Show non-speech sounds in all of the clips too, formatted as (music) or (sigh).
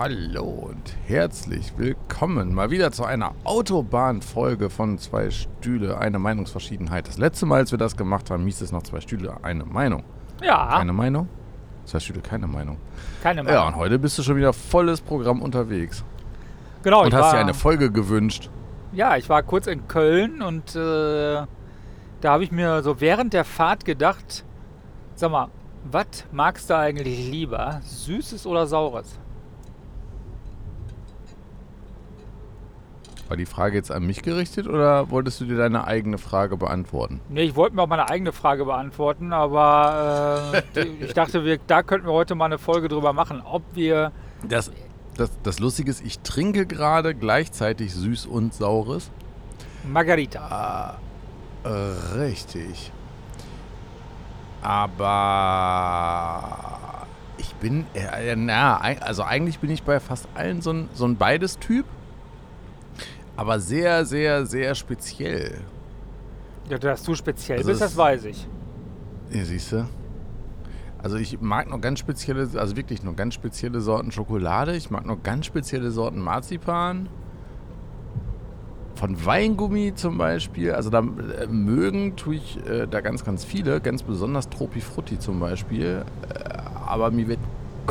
Hallo und herzlich willkommen mal wieder zu einer Autobahnfolge von Zwei Stühle, eine Meinungsverschiedenheit. Das letzte Mal, als wir das gemacht haben, hieß es noch Zwei Stühle, eine Meinung. Ja, Keine Meinung? Zwei Stühle, keine Meinung. keine Ja, Meinung. und heute bist du schon wieder volles Programm unterwegs. genau, und hast dir eine Folge gewünscht. Ja, ich war kurz in Köln und äh, da habe ich mir so während der Fahrt gedacht, sag mal, was magst du eigentlich lieber, Süßes oder Saures? War die Frage jetzt an mich gerichtet oder wolltest du dir deine eigene Frage beantworten? Nee, ich wollte mir auch meine eigene Frage beantworten, aber äh, ich dachte, wir, da könnten wir heute mal eine Folge drüber machen, ob wir... Das, das, das Lustige ist, ich trinke gerade gleichzeitig süß und saures. Margarita. Äh, richtig. Aber ich bin, äh, na, eig- also eigentlich bin ich bei fast allen so ein, so ein Beides-Typ. Aber sehr, sehr, sehr speziell. Ja, dass du speziell Also bist, das weiß ich. Ja, siehst du? Also ich mag nur ganz spezielle, also wirklich nur ganz spezielle Sorten Schokolade. Ich mag nur ganz spezielle Sorten Marzipan. Von Weingummi zum Beispiel. Also da äh, mögen tue ich äh, da ganz, ganz viele. Ganz besonders Tropi Frutti zum Beispiel. Äh, aber mir wird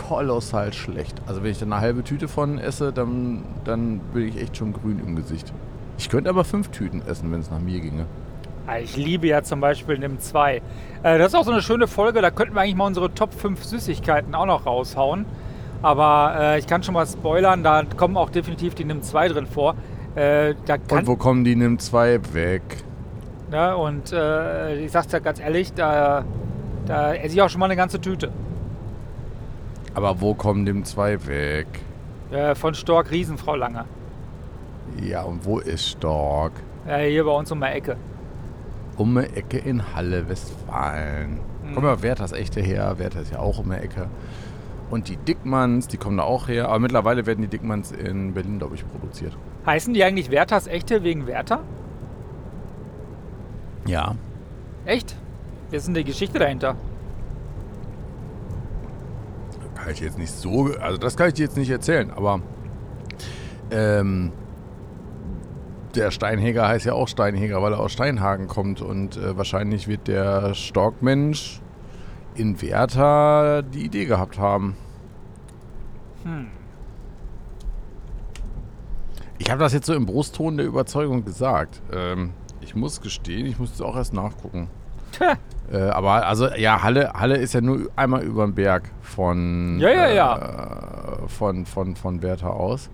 kolossal schlecht. Also wenn ich da eine halbe Tüte von esse, dann, dann bin ich echt schon grün im Gesicht. Ich könnte aber fünf Tüten essen, wenn es nach mir ginge. Ah, Ich liebe ja zum Beispiel NIM 2. Äh, das ist auch so eine schöne Folge, da könnten wir eigentlich mal unsere Top 5 Süßigkeiten auch noch raushauen. Aber äh, ich kann schon mal spoilern, da kommen auch definitiv die NIM 2 drin vor. Äh, Und wo kommen die Nimm 2 weg? ne, und ich sag's ja ganz ehrlich, da, da esse ich auch schon mal eine ganze Tüte. Aber wo kommen dem zwei weg? Äh, von Stork Riesenfrau Lange. Ja, und wo ist Stork? Äh, hier bei uns um die Ecke. Um die Ecke in Halle, Westfalen. Mhm. Kommen ja Werthers echte her. Werther ist ja auch um die Ecke. Und die Dickmanns, die kommen da auch her. Aber mittlerweile werden die Dickmanns in Berlin, glaube ich, produziert. Heißen die eigentlich Werthers Echte wegen Werther? Ja. Echt? Was ist denn die Geschichte dahinter? Kann ich jetzt nicht so. Also, das kann ich dir jetzt nicht erzählen. Aber. Ähm. Der Steinheger heißt ja auch Steinheger, weil er aus Steinhagen kommt. Und äh, wahrscheinlich wird der Storkmensch in Werther die Idee gehabt haben. Hm. Ich habe das jetzt so im Brustton der Überzeugung gesagt. Ähm, ich muss gestehen, ich muss jetzt auch erst nachgucken. Äh, aber also, ja, Halle, Halle ist ja nur einmal über den Berg von, Ja, ja, äh, ja. von, von, von Werther aus.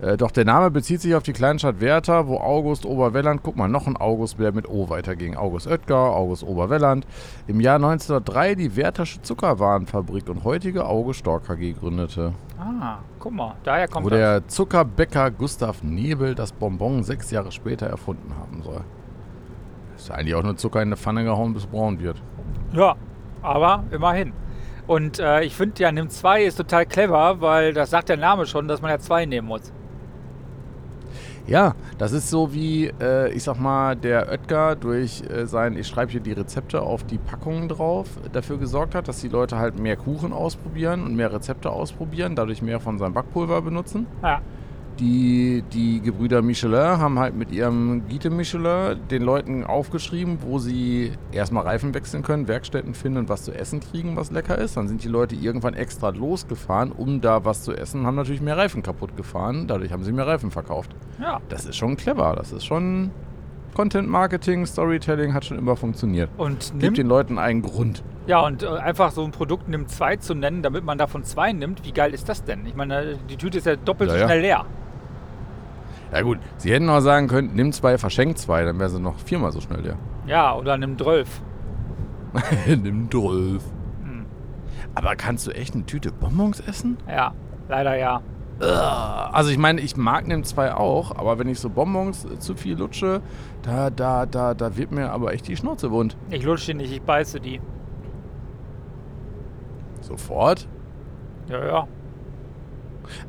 Äh, doch der Name bezieht sich auf die Kleinstadt Werther, wo August Oberwelland, guck mal, noch ein August, der mit O weiterging. August Oetker, August Oberwelland. Im Jahr 1903 die Werthersche Zuckerwarenfabrik und heutige August Stork KG gründete. Ah, guck mal, daher kommt Wo das. der Zuckerbäcker Gustav Nebel das Bonbon sechs Jahre später erfunden haben soll. Ist eigentlich auch nur Zucker in eine Pfanne gehauen, bis es braun wird. Ja, aber immerhin. Und äh, ich finde ja, Nimm 2 ist total clever, weil das sagt der Name schon, dass man ja 2 nehmen muss. Ja, das ist so wie, äh, ich sag mal, der Oetker durch äh, sein, ich schreibe hier die Rezepte auf die Packungen drauf, dafür gesorgt hat, dass die Leute halt mehr Kuchen ausprobieren und mehr Rezepte ausprobieren, dadurch mehr von seinem Backpulver benutzen. Ja, Die, die Gebrüder Michelin haben halt mit ihrem Guide Michelin den Leuten aufgeschrieben, wo sie erstmal Reifen wechseln können, Werkstätten finden und was zu essen kriegen, was lecker ist. Dann sind die Leute irgendwann extra losgefahren, um da was zu essen, haben natürlich mehr Reifen kaputt gefahren. Dadurch haben sie mehr Reifen verkauft. ja. Das ist schon clever. Das ist schon Content Marketing, Storytelling hat schon immer funktioniert. Und Gibt den Leuten einen Grund. ja, und äh, einfach so ein Produkt Nimm 2 zu nennen, damit man davon 2 nimmt, wie geil ist das denn? Ich meine, die Tüte ist ja doppelt Ja, so schnell leer. Ja gut, sie hätten auch sagen können, nimm zwei, verschenk zwei, dann wäre sie noch viermal so schnell leer. Ja, oder Nimm 12. (laughs) nimm zwölf. Hm. Aber kannst du echt eine Tüte Bonbons essen? Ja, leider ja. Also ich meine, ich mag Nimm 2 auch, aber wenn ich so Bonbons äh, zu viel lutsche, da, da, da, da wird mir aber echt die Schnauze wund. Ich lutsche die nicht, ich beiße die. Sofort. Ja, ja.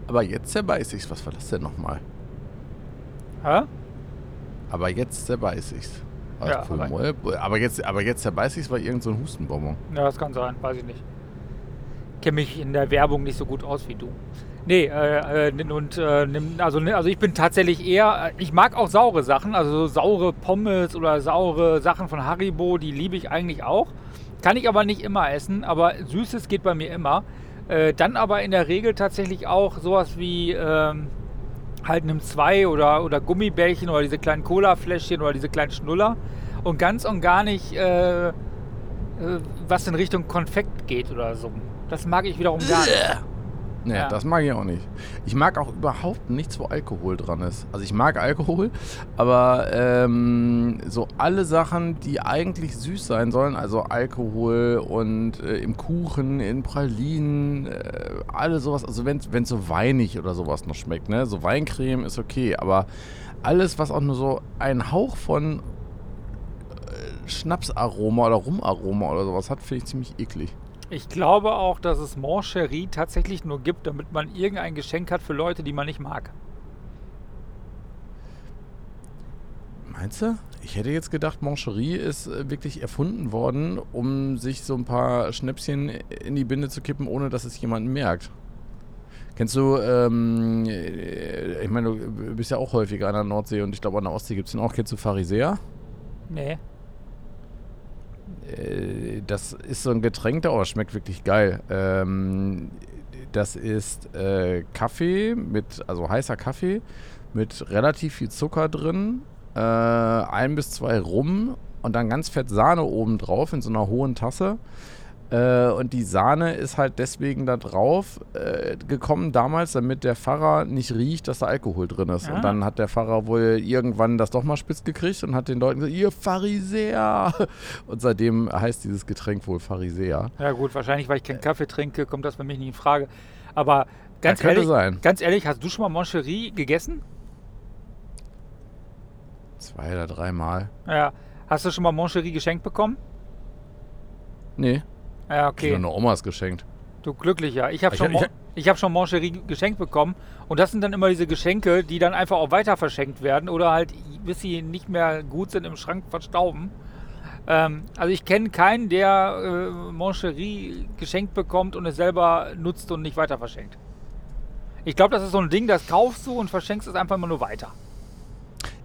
Aber jetzt zerbeiß ich's. Was war das denn nochmal? Hä? Aber jetzt zerbeiß ich's. War Ja, voll aber- aber jetzt, aber jetzt zerbeiß ich's, war irgend so ein Hustenbonbon. Ja, das kann sein, weiß ich nicht. Kenne mich in der Werbung nicht so gut aus wie du. Nee, äh, äh, und äh, also, ne- also ich bin tatsächlich eher, äh, ich mag auch saure Sachen, also so saure Pommes oder saure Sachen von Haribo, die liebe ich eigentlich auch. Kann ich aber nicht immer essen, aber Süßes geht bei mir immer. Äh, dann aber in der Regel tatsächlich auch sowas wie ähm, halt einem 2 oder, oder Gummibärchen oder diese kleinen Cola-Fläschchen oder diese kleinen Schnuller. Und ganz und gar nicht, äh, äh, was in Richtung Konfekt geht oder so. Das mag ich wiederum gar nicht. Nee, Ja. das mag ich auch nicht. Ich mag auch überhaupt nichts, wo Alkohol dran ist. Also ich mag Alkohol, aber ähm, so alle Sachen, die eigentlich süß sein sollen, also Alkohol und äh, im Kuchen, in Pralinen, äh, alle sowas, also wenn es so weinig oder sowas noch schmeckt, ne? So Weincreme ist okay, aber alles, was auch nur so ein Hauch von äh, Schnapsaroma oder Rumaroma oder sowas hat, finde ich ziemlich eklig. Ich glaube auch, dass es Moncherie tatsächlich nur gibt, damit man irgendein Geschenk hat für Leute, die man nicht mag. Meinst du? Ich hätte jetzt gedacht, Moncherie ist äh, wirklich erfunden worden, um sich so ein paar Schnäpschen in die Binde zu kippen, ohne dass es jemand merkt. Kennst du, ähm, äh, ich meine, du bist ja auch häufiger an der Nordsee und ich glaube an der Ostsee gibt es den auch. Kennst du Pharisäer? Nee. Äh, das ist so ein Getränk, der oh, schmeckt wirklich geil. Ähm, das ist äh, Kaffee mit, also heißer Kaffee mit relativ viel Zucker drin, äh, ein bis zwei Rum und dann ganz fett Sahne oben drauf in so einer hohen Tasse. Äh, und die Sahne ist halt deswegen da drauf äh, gekommen damals, damit der Pfarrer nicht riecht, dass da Alkohol drin ist. Ah. Und dann hat der Pfarrer wohl irgendwann das doch mal spitz gekriegt und hat den Leuten gesagt, ihr Pharisäer. (laughs) Und seitdem heißt dieses Getränk wohl Pharisäer. Ja gut, wahrscheinlich, weil ich keinen Kaffee trinke, kommt das für mich nicht in Frage. Aber ganz Ja, ehrlich, sein. ganz ehrlich, hast du schon mal Moncherie gegessen? Zwei oder dreimal. Ja. Hast du schon mal Moncherie geschenkt bekommen? Nee, Ja, okay. okay. nur Omas geschenkt. Du glücklicher. Ich habe Ich schon, hab- ich ich hab schon Moncherie geschenkt bekommen. Und das sind dann immer diese Geschenke, die dann einfach auch weiter verschenkt werden oder halt, bis sie nicht mehr gut sind, im Schrank verstauben. Ähm, also ich kenne keinen, der äh, Moncherie geschenkt bekommt und es selber nutzt und nicht weiter verschenkt. Ich glaube, das ist so ein Ding, das kaufst du und verschenkst es einfach immer nur weiter.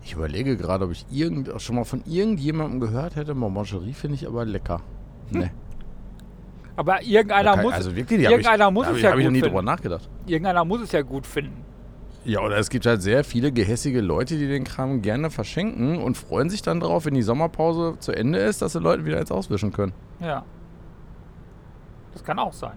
Ich überlege gerade, ob ich irgend, schon mal von irgendjemandem gehört hätte. Moncherie finde ich aber lecker. (laughs) Nee. Aber irgendeiner Okay, muss, also wirklich, irgendeiner ich, muss es ja hab ich gut nie finden. drüber nachgedacht. Irgendeiner muss es ja gut finden. Ja, oder es gibt halt sehr viele gehässige Leute, die den Kram gerne verschenken und freuen sich dann darauf, wenn die Sommerpause zu Ende ist, dass sie Leuten wieder eins auswischen können. Ja. Das kann auch sein.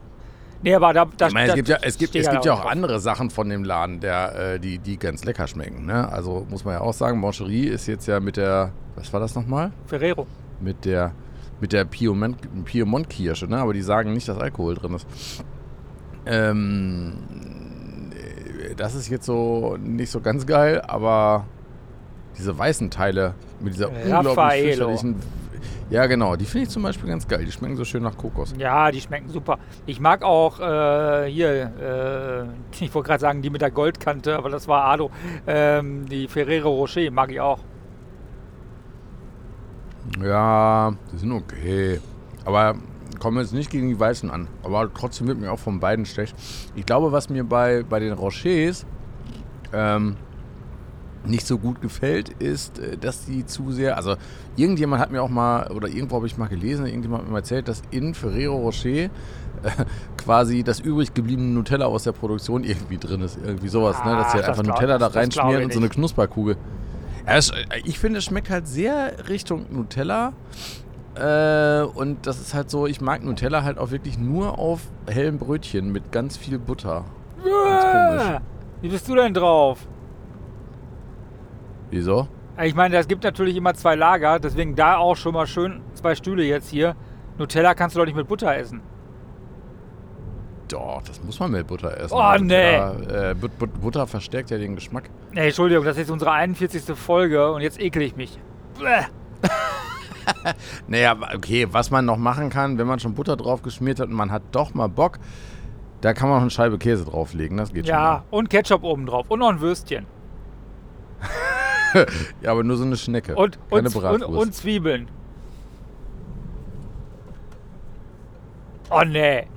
Nee, aber da, da ich meine, es gibt ja, es gibt, es gibt ja auch drauf. andere Sachen von dem Laden, der, äh, die, die ganz lecker schmecken. Ne? Also muss man ja auch sagen, Moncherie ist jetzt ja mit der, was war das nochmal? Ferrero. Mit der, mit der Piemont, Piemont-Kirsche, ne? aber die sagen nicht, dass Alkohol drin ist. Ähm, äh, das ist jetzt so nicht so ganz geil, aber diese weißen Teile mit dieser unglaublich Raffaello. fürchterlichen. Ja, genau, die finde ich zum Beispiel ganz geil. Die schmecken so schön nach Kokos. Ja, die schmecken super. Ich mag auch äh, hier, äh, (laughs) ich wollte gerade sagen, die mit der Goldkante, aber das war Ado. Ähm, die Ferrero Rocher mag ich auch. Ja, die sind okay. Aber kommen jetzt nicht gegen die Weißen an. Aber trotzdem wird mir auch von beiden schlecht. Ich glaube, was mir bei, bei den Rochers ähm, nicht so gut gefällt, ist, äh, dass die zu sehr. Also, irgendjemand hat mir auch mal, oder irgendwo habe ich mal gelesen, irgendjemand hat mir erzählt, dass in Ferrero Rocher äh, quasi das übrig gebliebene Nutella aus der Produktion irgendwie drin ist. Irgendwie sowas, ne? Dass sie halt das einfach Nutella da reinschmieren und so eine. Knusperkugel. Es, ich finde, es schmeckt halt sehr Richtung Nutella. Äh, und das ist halt so, ich mag Nutella halt auch wirklich nur auf hellen Brötchen mit ganz viel Butter. Ganz. Äh, Wie bist du denn drauf? Wieso? Ich meine, es gibt natürlich immer zwei Lager, deswegen da auch schon mal schön zwei Stühle jetzt hier. Nutella kannst du doch nicht mit Butter essen. Doch, das muss man mit Butter essen. Oh, nee. Nutella, Äh, But- But- Butter verstärkt ja den Geschmack. Nee, Entschuldigung, das ist unsere 41. Folge und jetzt ekel ich mich. Bäh. (laughs) Naja, okay, was man noch machen kann, wenn man schon Butter drauf geschmiert hat und man hat doch mal Bock, da kann man noch eine Scheibe Käse drauflegen, das geht Ja, und Ketchup oben drauf und noch ein Würstchen. schon. (laughs) Ja, aber nur so eine Schnecke. Und, keine und, und, und Zwiebeln. Oh nee.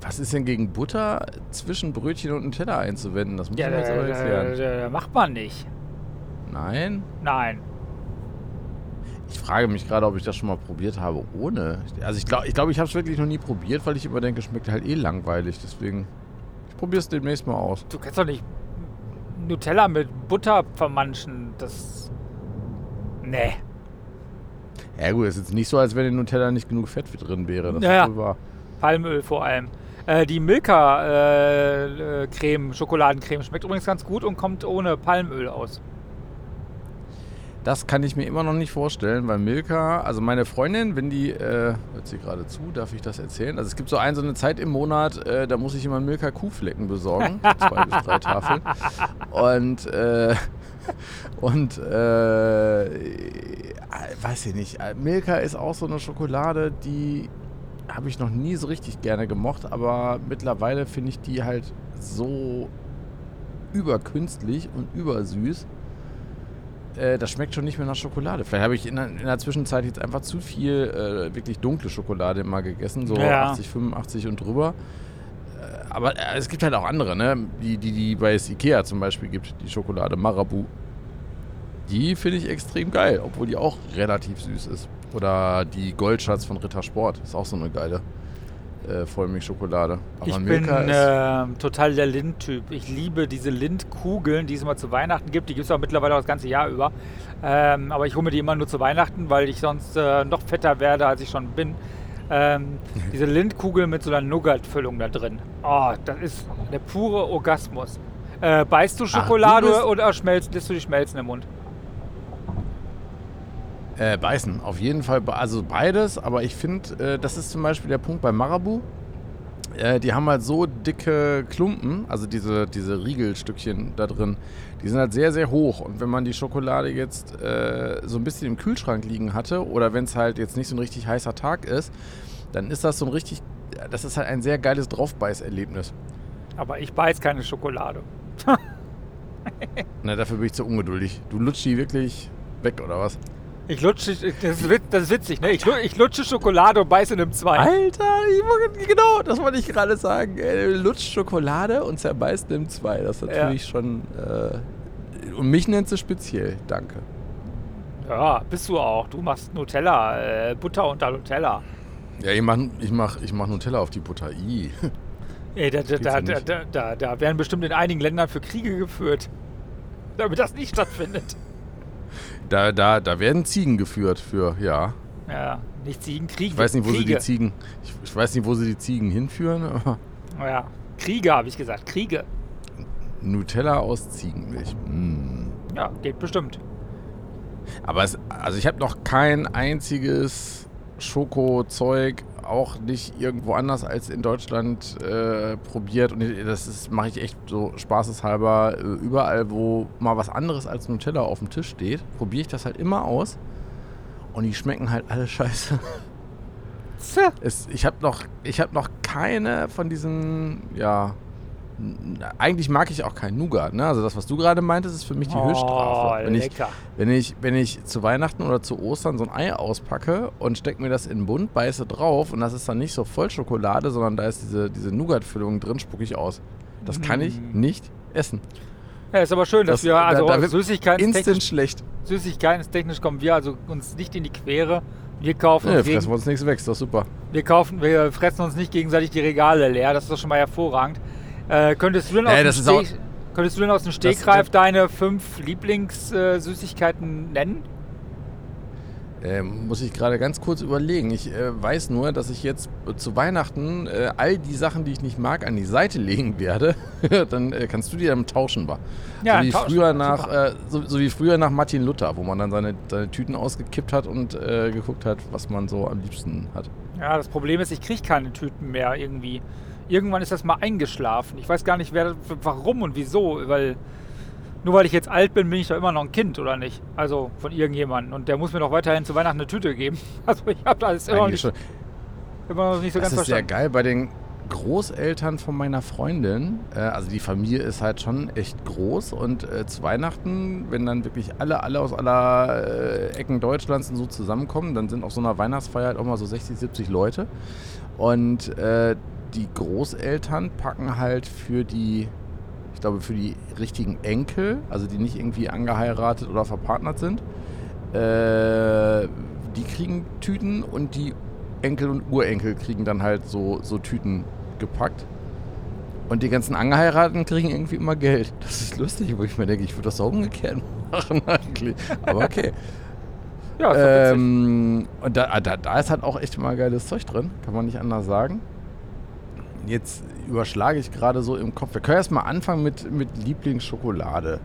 Was ist denn gegen Butter zwischen Brötchen und Nutella einzuwenden? Das muss Ja, ich mir jetzt aber erklären. äh, macht man nicht. Nein? Nein. Ich frage mich gerade, ob ich das schon mal probiert habe ohne. Also ich glaube, ich, glaub, ich habe es wirklich noch nie probiert, weil ich immer denke, es schmeckt halt eh langweilig. Deswegen, ich probiere es demnächst mal aus. Du kannst doch nicht Nutella mit Butter vermanschen. Das. Nee. Ja gut, es ist jetzt nicht so, als wenn in Nutella nicht genug Fett drin wäre. Das Ja, ja. ist wohl wahr. Palmöl vor allem. Äh, die Milka-Creme, Schokoladencreme, schmeckt übrigens ganz gut und kommt ohne Palmöl aus. Das kann ich mir immer noch nicht vorstellen, weil Milka, also meine Freundin, wenn die, äh, hört sie gerade zu, darf ich das erzählen? Also es gibt so, ein, so eine Zeit im Monat, äh, da muss ich immer Milka Kuhflecken besorgen, (laughs) zwei bis drei Tafeln. Und, äh, (laughs) und, äh, weiß ich nicht, äh, Milka ist auch so eine Schokolade, die habe ich noch nie so richtig gerne gemocht, aber mittlerweile finde ich die halt so überkünstlich und übersüß äh, das schmeckt schon nicht mehr nach Schokolade. Vielleicht habe ich in der, in der Zwischenzeit jetzt einfach zu viel äh, wirklich dunkle Schokolade immer gegessen, so Ja. 80, 85 und drüber. Äh, aber äh, es gibt halt auch andere, ne? Die, die, die bei Ikea zum Beispiel gibt, die Schokolade Marabu. Die finde ich extrem geil, obwohl die auch relativ süß ist. Oder die Goldschatz von Rittersport. Ist auch so eine geile äh, Vollmilchschokolade. Aber ich bin Milka ist. äh, total der Lind-Typ. Ich liebe diese Lindkugeln, die es immer zu Weihnachten gibt. Die gibt es auch mittlerweile auch das ganze Jahr über. Ähm, aber ich hole mir die immer nur zu Weihnachten, weil ich sonst äh, noch fetter werde, als ich schon bin. Ähm, (laughs) diese Lindkugel mit so einer Nougat-Füllung da drin. Oh, das ist der pure Orgasmus. Äh, beißt du Schokolade bist- oder schmelzt, lässt du die schmelzen im Mund? Äh, beißen, auf jeden Fall. Also beides, aber ich finde, äh, das ist zum Beispiel der Punkt bei Marabu. Äh, die haben halt so dicke Klumpen, also diese, diese Riegelstückchen da drin, die sind halt sehr, sehr hoch. Und wenn man die Schokolade jetzt äh, so ein bisschen im Kühlschrank liegen hatte oder wenn es halt jetzt nicht so ein richtig heißer Tag ist, dann ist das so ein richtig, das ist halt ein sehr geiles Draufbeißerlebnis. Aber ich beiß keine Schokolade. (laughs) Na, dafür bin ich zu ungeduldig. Du lutschst die wirklich weg, oder was? Ich lutsche, das ist, das ist witzig, ne? Ich, ich lutsche Schokolade und beiße in einem Zwei. Alter, ich genau, das wollte ich gerade sagen. Äh, lutscht Schokolade und zerbeißt im zwei. Das ist Ja. natürlich schon. Äh, und mich nennt sie speziell. Danke. Ja, bist du auch. Du machst Nutella, äh, Butter unter Nutella. Ja, ich mach, ich mach, ich mach Nutella auf die Butter. I. Ey, da, da, ja da, da, da werden bestimmt in einigen Ländern für Kriege geführt, damit das nicht stattfindet. Da, da, da werden Ziegen geführt für, ja. Ja, nicht Ziegen, Kriege. Ich weiß nicht, wo sie Kriege. die Ziegen. Ich, ich weiß nicht, wo sie die Ziegen hinführen, Ja, Kriege habe ich gesagt, Kriege. Nutella aus Ziegenmilch. Mm. Ja, geht bestimmt. Aber es, also ich habe noch kein einziges Schokozeug, auch nicht irgendwo anders als in Deutschland äh, probiert. Und das mache ich echt so spaßeshalber. Äh, überall, wo mal was anderes als Nutella auf dem Tisch steht, probiere ich das halt immer aus. Und die schmecken halt alle scheiße. Es, ich habe noch, ich hab noch keine von diesen, ja. Eigentlich mag ich auch kein Nougat, ne? Also das, was du gerade meintest, ist für mich die Oh, Höchststrafe. Wenn ich, wenn ich, wenn ich zu Weihnachten oder zu Ostern so ein Ei auspacke und stecke mir das in den Mund, beiße drauf und das ist dann nicht so Vollschokolade, sondern da ist diese, diese Nougat-Füllung drin, spucke ich aus. Das kann ich Mm. nicht essen. Ja, ist aber schön, dass Das- wir, da- also da wird Süßigkeiten Instant technisch, schlecht. Süßigkeiten technisch kommen wir also uns nicht in die Quere. Wir kaufen, Ne, uns, fressen wir uns nichts weg, ist doch super. wir kaufen, wir fressen uns nicht gegenseitig die Regale leer. Das ist doch schon mal hervorragend. Äh, könntest du auch- Steg- Könntest du denn aus dem Stegreif deine fünf Lieblingssüßigkeiten nennen? Ähm, muss ich gerade ganz kurz überlegen. Ich äh, weiß nur, dass ich jetzt äh, zu Weihnachten äh, all die Sachen, die ich nicht mag, an die Seite (laughs) legen werde. (laughs) dann äh, kannst du die dann tauschen war. Ja, so, wie tauschen, früher nach, äh, so, so wie früher nach Martin Luther, wo man dann seine, seine Tüten ausgekippt hat und äh, geguckt hat, was man so am liebsten hat. Ja, das Problem ist, ich kriege keine Tüten mehr irgendwie. Irgendwann ist das mal eingeschlafen. Ich weiß gar nicht, wer, warum und wieso, weil nur weil ich jetzt alt bin, bin ich doch immer noch ein Kind, oder nicht? Also von irgendjemandem. Und der muss mir doch weiterhin zu Weihnachten eine Tüte geben. (laughs) Also ich habe das immer noch, nicht, immer noch nicht so Das ganz ist sehr verstanden. geil bei den Großeltern von meiner Freundin. Äh, also die Familie ist halt schon echt groß und äh, zu Weihnachten, wenn dann wirklich alle, alle aus aller äh, Ecken Deutschlands und so zusammenkommen, dann sind auf so einer Weihnachtsfeier halt auch mal so 60, 70 Leute. Und äh, die Großeltern packen halt für die, ich glaube, für die richtigen Enkel, also die nicht irgendwie angeheiratet oder verpartnert sind, äh, die kriegen Tüten und die Enkel und Urenkel kriegen dann halt so, so Tüten gepackt. Und die ganzen Angeheirateten kriegen irgendwie immer Geld. Das ist lustig, wo ich mir denke, ich würde das auch umgekehrt machen eigentlich. Aber okay. Ja, ähm, und da, da, da ist halt auch echt mal geiles Zeug drin, kann man nicht anders sagen. Jetzt überschlage ich gerade so im Kopf. Wir können erst mal anfangen mit, mit Lieblingsschokolade.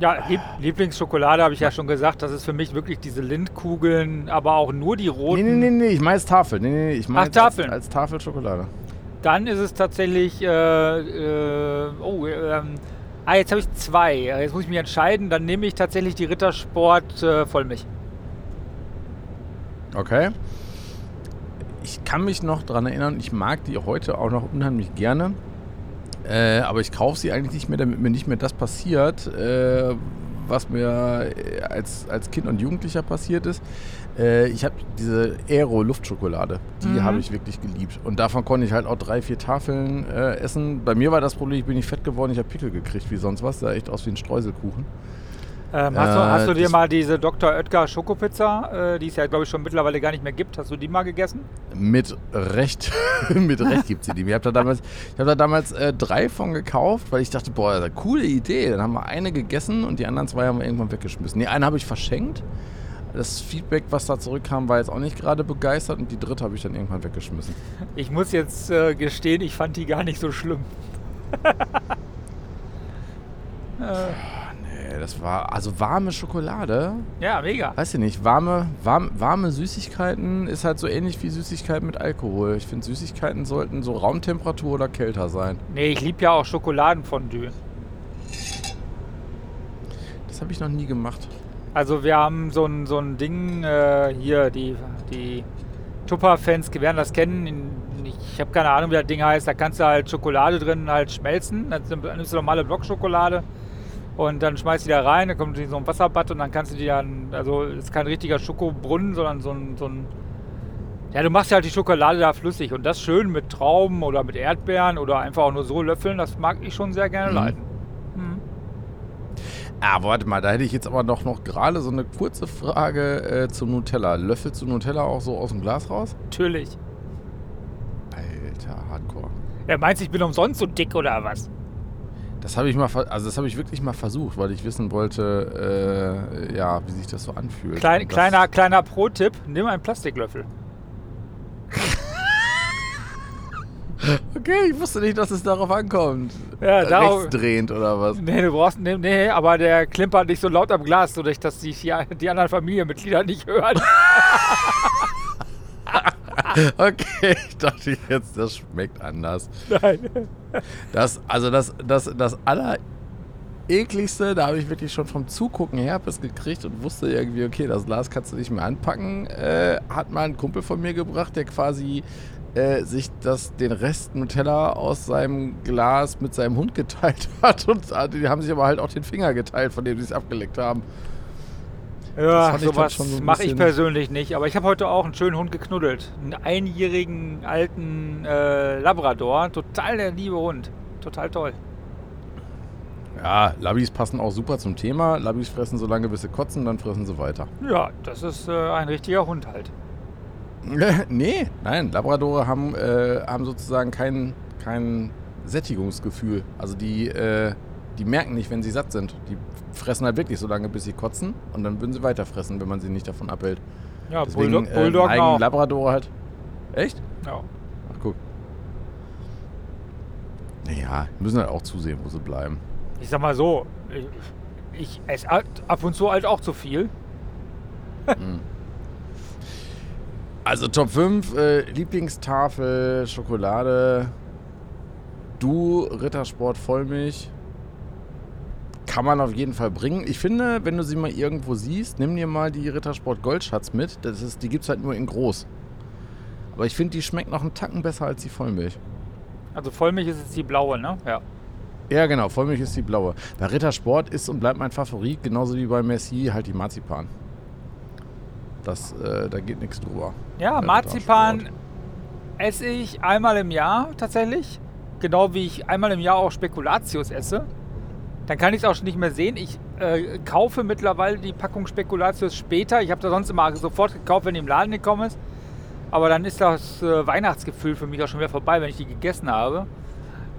Ja, Lieb Lieblingsschokolade habe ich ja schon gesagt. Das ist für mich wirklich diese Lindkugeln, aber auch nur die roten. Nee, nee, nee, nee, ich meine als Tafel. Nee, nee, nee, ich meine Ach, als, Tafeln. als Tafel Schokolade. Dann ist es tatsächlich. Äh, äh, oh, ähm, ah, jetzt habe ich zwei. Äh, Jetzt muss ich mich entscheiden. Dann nehme ich tatsächlich die Rittersport äh, Vollmilch. Okay. Ich kann mich noch dran erinnern, ich mag die heute auch noch unheimlich gerne. Äh, aber ich kaufe sie eigentlich nicht mehr, damit mir nicht mehr das passiert, äh, was mir äh, als, als Kind und Jugendlicher passiert ist. Äh, ich habe diese Aero-Luftschokolade, die Mhm. habe ich wirklich geliebt. Und davon konnte ich halt auch drei, vier Tafeln äh, essen. Bei mir war das Problem, ich bin nicht fett geworden, ich habe Pickel gekriegt, wie sonst was. Sah echt aus wie ein Streuselkuchen. Ähm, hast, du, Äh, hast du dir mal diese Dr. Oetker Schokopizza, äh, die es ja, glaube ich, schon mittlerweile gar nicht mehr gibt, hast du die mal gegessen? Mit Recht, (laughs) mit Recht gibt sie die. Ich habe da damals, ich hab da damals äh, drei von gekauft, weil ich dachte, boah, das ist eine coole Idee. Dann haben wir eine gegessen und die anderen zwei haben wir irgendwann weggeschmissen. Nee, eine habe ich verschenkt. Das Feedback, was da zurückkam, war jetzt auch nicht gerade begeistert und die dritte habe ich dann irgendwann weggeschmissen. Ich muss jetzt äh, gestehen, ich fand die gar nicht so schlimm. (laughs) äh, Nee, das war, also warme Schokolade, ja, mega. weiß ich nicht, warme, warm, warme Süßigkeiten ist halt so ähnlich wie Süßigkeiten mit Alkohol. Ich finde, Süßigkeiten sollten so Raumtemperatur oder kälter sein. Nee, ich liebe ja auch Schokoladenfondue. Das habe ich noch nie gemacht. Also wir haben so ein, so ein Ding äh, hier, die, die Tupper-Fans werden das kennen. In- Ich habe keine Ahnung, wie das Ding heißt. Da kannst du halt Schokolade drin halt schmelzen. Dann nimmst du normale Blockschokolade und dann schmeißt du die da rein. Dann kommt so ein Wasserbad und dann kannst du die dann, also es ist kein richtiger Schokobrunnen, sondern so ein, so ein ja, du machst halt die Schokolade da flüssig und das schön mit Trauben oder mit Erdbeeren oder einfach auch nur so löffeln, das mag ich schon sehr gerne Mhm. leiden. Mhm. Ah, warte mal, da hätte ich jetzt aber doch noch gerade so eine kurze Frage äh, zu Nutella. Löffelst du Nutella auch so aus dem Glas raus? Natürlich. Alter, Hardcore. Er meint, ich bin umsonst so dick oder was? Das habe ich mal, also das habe ich wirklich mal versucht, weil ich wissen wollte, äh, ja, wie sich das so anfühlt. Klein, das- kleiner kleiner Pro-Tipp, nimm einen Plastiklöffel. (laughs) Okay, ich wusste nicht, dass es darauf ankommt. Ja, darauf- Rechtsdrehend oder was? Nee, du brauchst, nee, nee, aber der klimpert nicht so laut am Glas, sodass dass die, die anderen Familienmitglieder nicht hören. (laughs) Okay, ich dachte jetzt, das schmeckt anders. Nein. Das, also das, das, das aller ekligste, da habe ich wirklich schon vom Zugucken Herpes gekriegt und wusste irgendwie, okay, das Glas kannst du nicht mehr anpacken. Äh, hat mal ein Kumpel von mir gebracht, der quasi äh, sich das, den Rest Nutella aus seinem Glas mit seinem Hund geteilt (laughs) hat. Und äh, die haben sich aber halt auch den Finger geteilt, von dem sie es abgeleckt haben. Ja, sowas so mache ich persönlich nicht. Aber ich habe heute auch einen schönen Hund geknuddelt. Einen einjährigen alten äh, Labrador. Total der liebe Hund. Total toll. Ja, Labis passen auch super zum Thema. Labis fressen so lange, bis sie kotzen, dann fressen sie weiter. Ja, das ist äh, ein richtiger Hund halt. (laughs) nee, nein, Labradore haben, äh, haben sozusagen kein, kein Sättigungsgefühl. Also die, äh, die merken nicht, wenn sie satt sind. Die fressen halt wirklich so lange, bis sie kotzen und dann würden sie weiter fressen, wenn man sie nicht davon abhält. Ja, Deswegen Bulldog, äh, Bulldog auch. Labrador halt. Echt? Ja. Ach, guck. Naja, müssen halt auch zusehen, wo sie bleiben. Ich sag mal so, ich, ich esse halt ab und zu halt auch zu viel. Also Top 5, äh, Lieblingstafel, Schokolade, du, Rittersport, Vollmilch. Kann man auf jeden Fall bringen. Ich finde, wenn du sie mal irgendwo siehst, nimm dir mal die Rittersport Goldschatz mit. Das ist, die gibt es halt nur in groß. Aber ich finde, die schmeckt noch einen Tacken besser als die Vollmilch. Also Vollmilch ist jetzt die blaue, ne? Ja. Ja, genau, Vollmilch ist die blaue. Bei Rittersport ist und bleibt mein Favorit, genauso wie bei Messi, halt die Marzipan. Das, äh, da geht nichts drüber. Ja, Marzipan esse ich einmal im Jahr tatsächlich. Genau wie ich einmal im Jahr auch Spekulatius esse. Dann kann ich es auch schon nicht mehr sehen. Ich äh, kaufe mittlerweile die Packung Spekulatius später. Ich habe da sonst immer sofort gekauft, wenn die im Laden gekommen ist. Aber dann ist das äh, Weihnachtsgefühl für mich auch schon wieder vorbei, wenn ich die gegessen habe.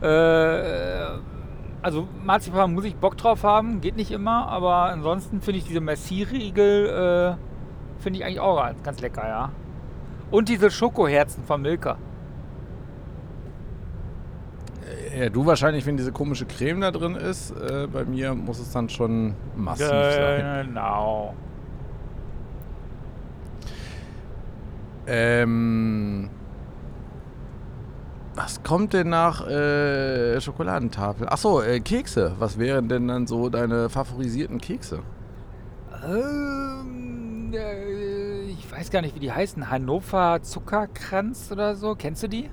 Äh, also Marzipan muss ich Bock drauf haben, geht nicht immer, aber ansonsten finde ich diese Merci-Riegel, äh, finde ich eigentlich auch ganz, ganz lecker, ja. Und diese Schokoherzen von Milka. Ja, du wahrscheinlich, wenn diese komische Creme da drin ist. Äh, bei mir muss es dann schon massiv sein. Genau. Ähm, was kommt denn nach äh, Schokoladentafel? Achso, äh, Kekse. Was wären denn dann so deine favorisierten Kekse? Ähm, äh, ich weiß gar nicht, wie die heißen. Hannover Zuckerkranz oder so. Kennst du die?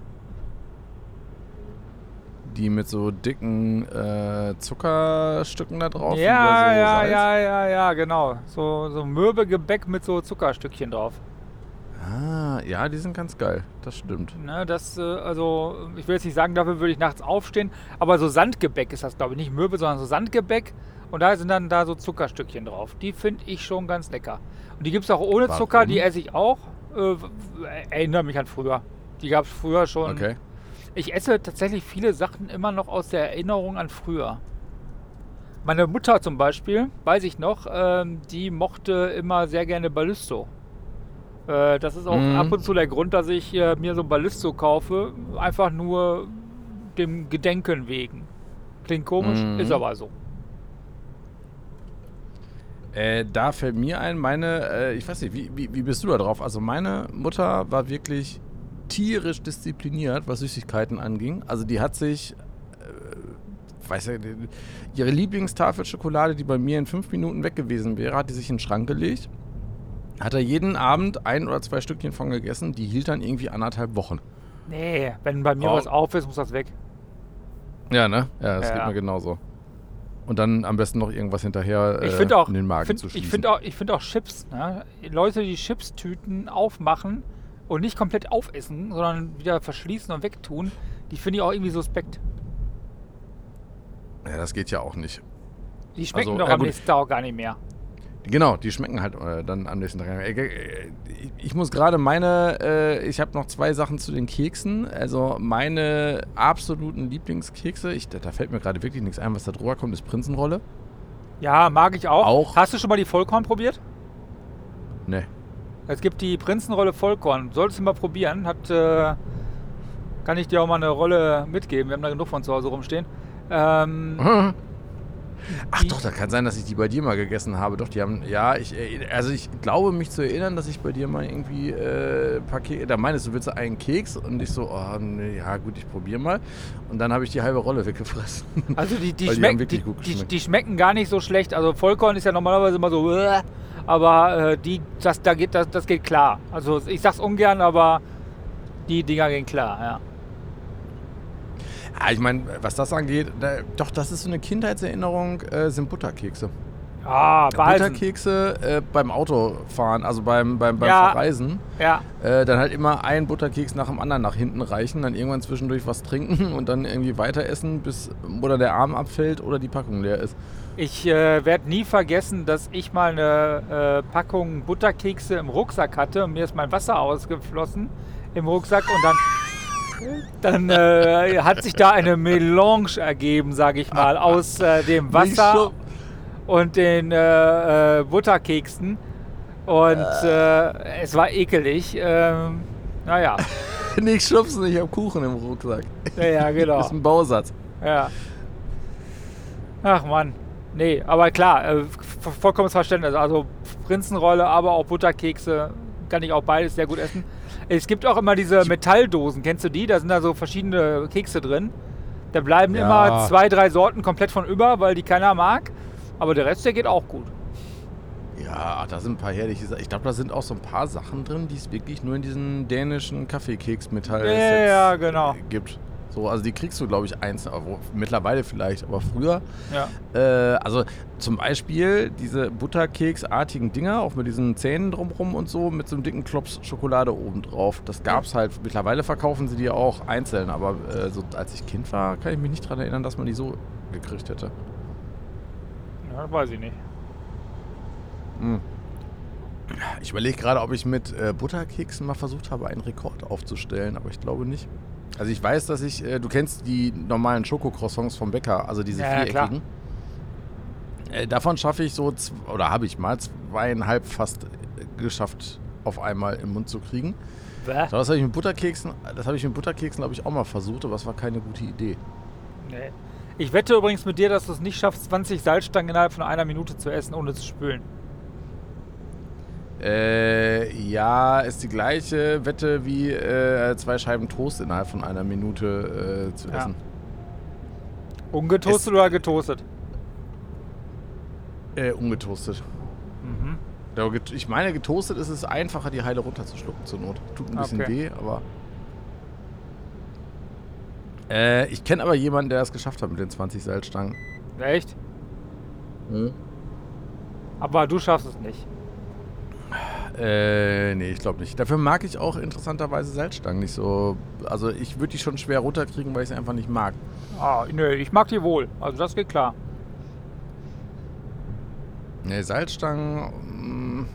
Die mit so dicken äh, Zuckerstücken da drauf? Ja, so ja, Salz? ja, ja, ja, genau. So, so Mürbegebäck mit so Zuckerstückchen drauf. Ah, ja, die sind ganz geil. Das stimmt. Ne, das, äh, also, ich will jetzt nicht sagen, dafür würde ich nachts aufstehen, aber so Sandgebäck ist das, glaube ich. Nicht Mürbe, sondern so Sandgebäck. Und da sind dann da so Zuckerstückchen drauf. Die finde ich schon ganz lecker. Und die gibt es auch ohne Warum? Zucker, die esse ich auch. Äh, erinnere mich an früher. Die gab es früher schon. Okay. Ich esse tatsächlich viele Sachen immer noch aus der Erinnerung an früher. Meine Mutter zum Beispiel, weiß ich noch, ähm, die mochte immer sehr gerne Ballisto. Äh, das ist auch Mhm. ab und zu der Grund, dass ich äh, mir so ein Ballisto kaufe. Einfach nur dem Gedenken wegen. Klingt komisch, Mhm. ist aber so. Äh, da fällt mir ein, meine, äh, ich weiß nicht, wie, wie, wie bist du da drauf? Also meine Mutter war wirklich tierisch diszipliniert, was Süßigkeiten anging. Also die hat sich, äh, weiß ja, ihre Lieblingstafel Schokolade, die bei mir in fünf Minuten weg gewesen wäre, hat die sich in den Schrank gelegt. Hat er jeden Abend ein oder zwei Stückchen von gegessen, die hielt dann irgendwie anderthalb Wochen. Nee, wenn bei mir Oh. was auf ist, muss das weg. Ja, ne? Ja, das Ja. geht mir genauso. Und dann am besten noch irgendwas hinterher Ich äh, auch, in den Magen find, zu ich schießen. finde auch, ich finde auch Chips. Ne? Leute, die Chipstüten aufmachen und nicht komplett aufessen, sondern wieder verschließen und wegtun, die finde ich auch irgendwie suspekt. ja, das geht ja auch nicht. Die schmecken Also, doch ja am gut. nächsten Tag auch gar nicht mehr. Genau, die schmecken halt äh, dann am nächsten Tag. Äh, äh, ich- Ich muss gerade meine, äh, ich habe noch zwei Sachen zu den Keksen. Also meine absoluten Lieblingskekse, ich, da, fällt mir gerade wirklich nichts ein, was da drüber kommt, ist Prinzenrolle. Ja, mag ich auch. Auch- Hast du schon mal die Vollkorn probiert? Ne. Es gibt die Prinzenrolle Vollkorn. Solltest du mal probieren. Hat, äh, kann ich dir auch mal eine Rolle mitgeben. Wir haben da genug von zu Hause rumstehen. Ähm, (laughs) Ach doch, da kann sein, dass ich die bei dir mal gegessen habe. Doch, die haben, ja, ich, äh, also ich glaube mich zu erinnern, dass ich bei dir mal irgendwie äh, ein paar Kekse, da meinst du, willst du einen Keks? Und ich so, oh, nee, ja gut, ich probiere mal. Und dann habe ich die halbe Rolle weggefressen. Also die, die, (laughs) Weil die die, wirklich gut die, schmecken gar nicht so schlecht. Also Vollkorn ist ja normalerweise immer so, "Uah", (laughs) aber äh, die, das, da geht, das, das geht klar. Also ich sag's ungern, aber die Dinger gehen klar, ja. Ja, ich meine, was das angeht, da, doch, das ist so eine Kindheitserinnerung, äh, sind Butterkekse. Ah, Balsen. Butterkekse äh, beim Autofahren, also beim, beim, beim Ja. Verreisen. Ja, Äh, dann halt immer ein Butterkeks nach dem anderen nach hinten reichen, dann irgendwann zwischendurch was trinken (laughs) und dann irgendwie weiter essen, bis oder der Arm abfällt oder die Packung leer ist. Ich äh, werde nie vergessen, dass ich mal eine äh, Packung Butterkekse im Rucksack hatte und mir ist mein Wasser ausgeflossen im Rucksack und dann dann äh, hat sich da eine Melange ergeben, sage ich mal, aus äh, dem Wasser und den äh, äh, Butterkeksen. Und äh, es war ekelig. Ähm, naja, (laughs) Nicht schubsen, ich hab Kuchen im Rucksack. ja, ja, genau. (laughs) Ist ein Bausatz. Ja. Ach Mann. Nee, aber klar, äh, vollkommenes Verständnis. Also Prinzenrolle, aber auch Butterkekse. Kann ich auch beides sehr gut essen. Es gibt auch immer diese Metalldosen. Kennst du die? Da sind da so verschiedene Kekse drin. Da bleiben Ja. immer zwei, drei Sorten komplett von über, weil die keiner mag. Aber der Rest, der geht auch gut. Ja, da sind ein paar herrliche Sachen. Ich glaube, da sind auch so ein paar Sachen drin, die es wirklich nur in diesen dänischen Kaffeekeks-Metall Ja, ja, genau. gibt. So, also die kriegst du, glaube ich, einzeln. Aber wo, mittlerweile vielleicht, aber früher. Ja. Äh, also zum Beispiel diese Butterkeksartigen Dinger, auch mit diesen Zähnen drumrum und so, mit so einem dicken Klops Schokolade oben drauf. Das gab es halt. Mittlerweile verkaufen sie die auch einzeln. Aber äh, so, als ich Kind war, kann ich mich nicht daran erinnern, dass man die so gekriegt hätte. Ja, weiß ich nicht. Hm. Ich überlege gerade, ob ich mit äh, Butterkeksen mal versucht habe, einen Rekord aufzustellen, aber ich glaube nicht. Also ich weiß, dass ich, äh, du kennst die normalen Schokocroissants vom Bäcker, also diese Ja, ja, viereckigen. Äh, davon schaffe ich so, oder habe ich mal zweieinhalb fast äh, geschafft, auf einmal im Mund zu kriegen. Bäh. So, das habe ich mit Butterkeksen, das habe ich mit Butterkeksen, glaube ich, auch mal versucht, aber es war keine gute Idee. Nee. Ich wette übrigens mit dir, dass du es nicht schaffst, 20 Salzstangen innerhalb von einer Minute zu essen, ohne zu spülen. Äh, ja, ist die gleiche Wette wie äh, zwei Scheiben Toast innerhalb von einer Minute äh, zu Ja. essen. Ungetoastet Es- oder getoastet? Äh, ungetoastet. Mhm. Ich meine, getoastet ist es einfacher, die Heile runterzuschlucken zur Not. Tut ein bisschen Okay. weh, aber. Äh, ich kenne aber jemanden, der das geschafft hat mit den 20 Salzstangen. Echt? Hm? Aber du schaffst es nicht. Äh, nee, ich glaube nicht. Dafür mag ich auch interessanterweise Salzstangen nicht so. Also, ich würde die schon schwer runterkriegen, weil ich sie einfach nicht mag. Ah, nö, ich mag die wohl. Also das geht klar. Nee, Salzstangen, mm,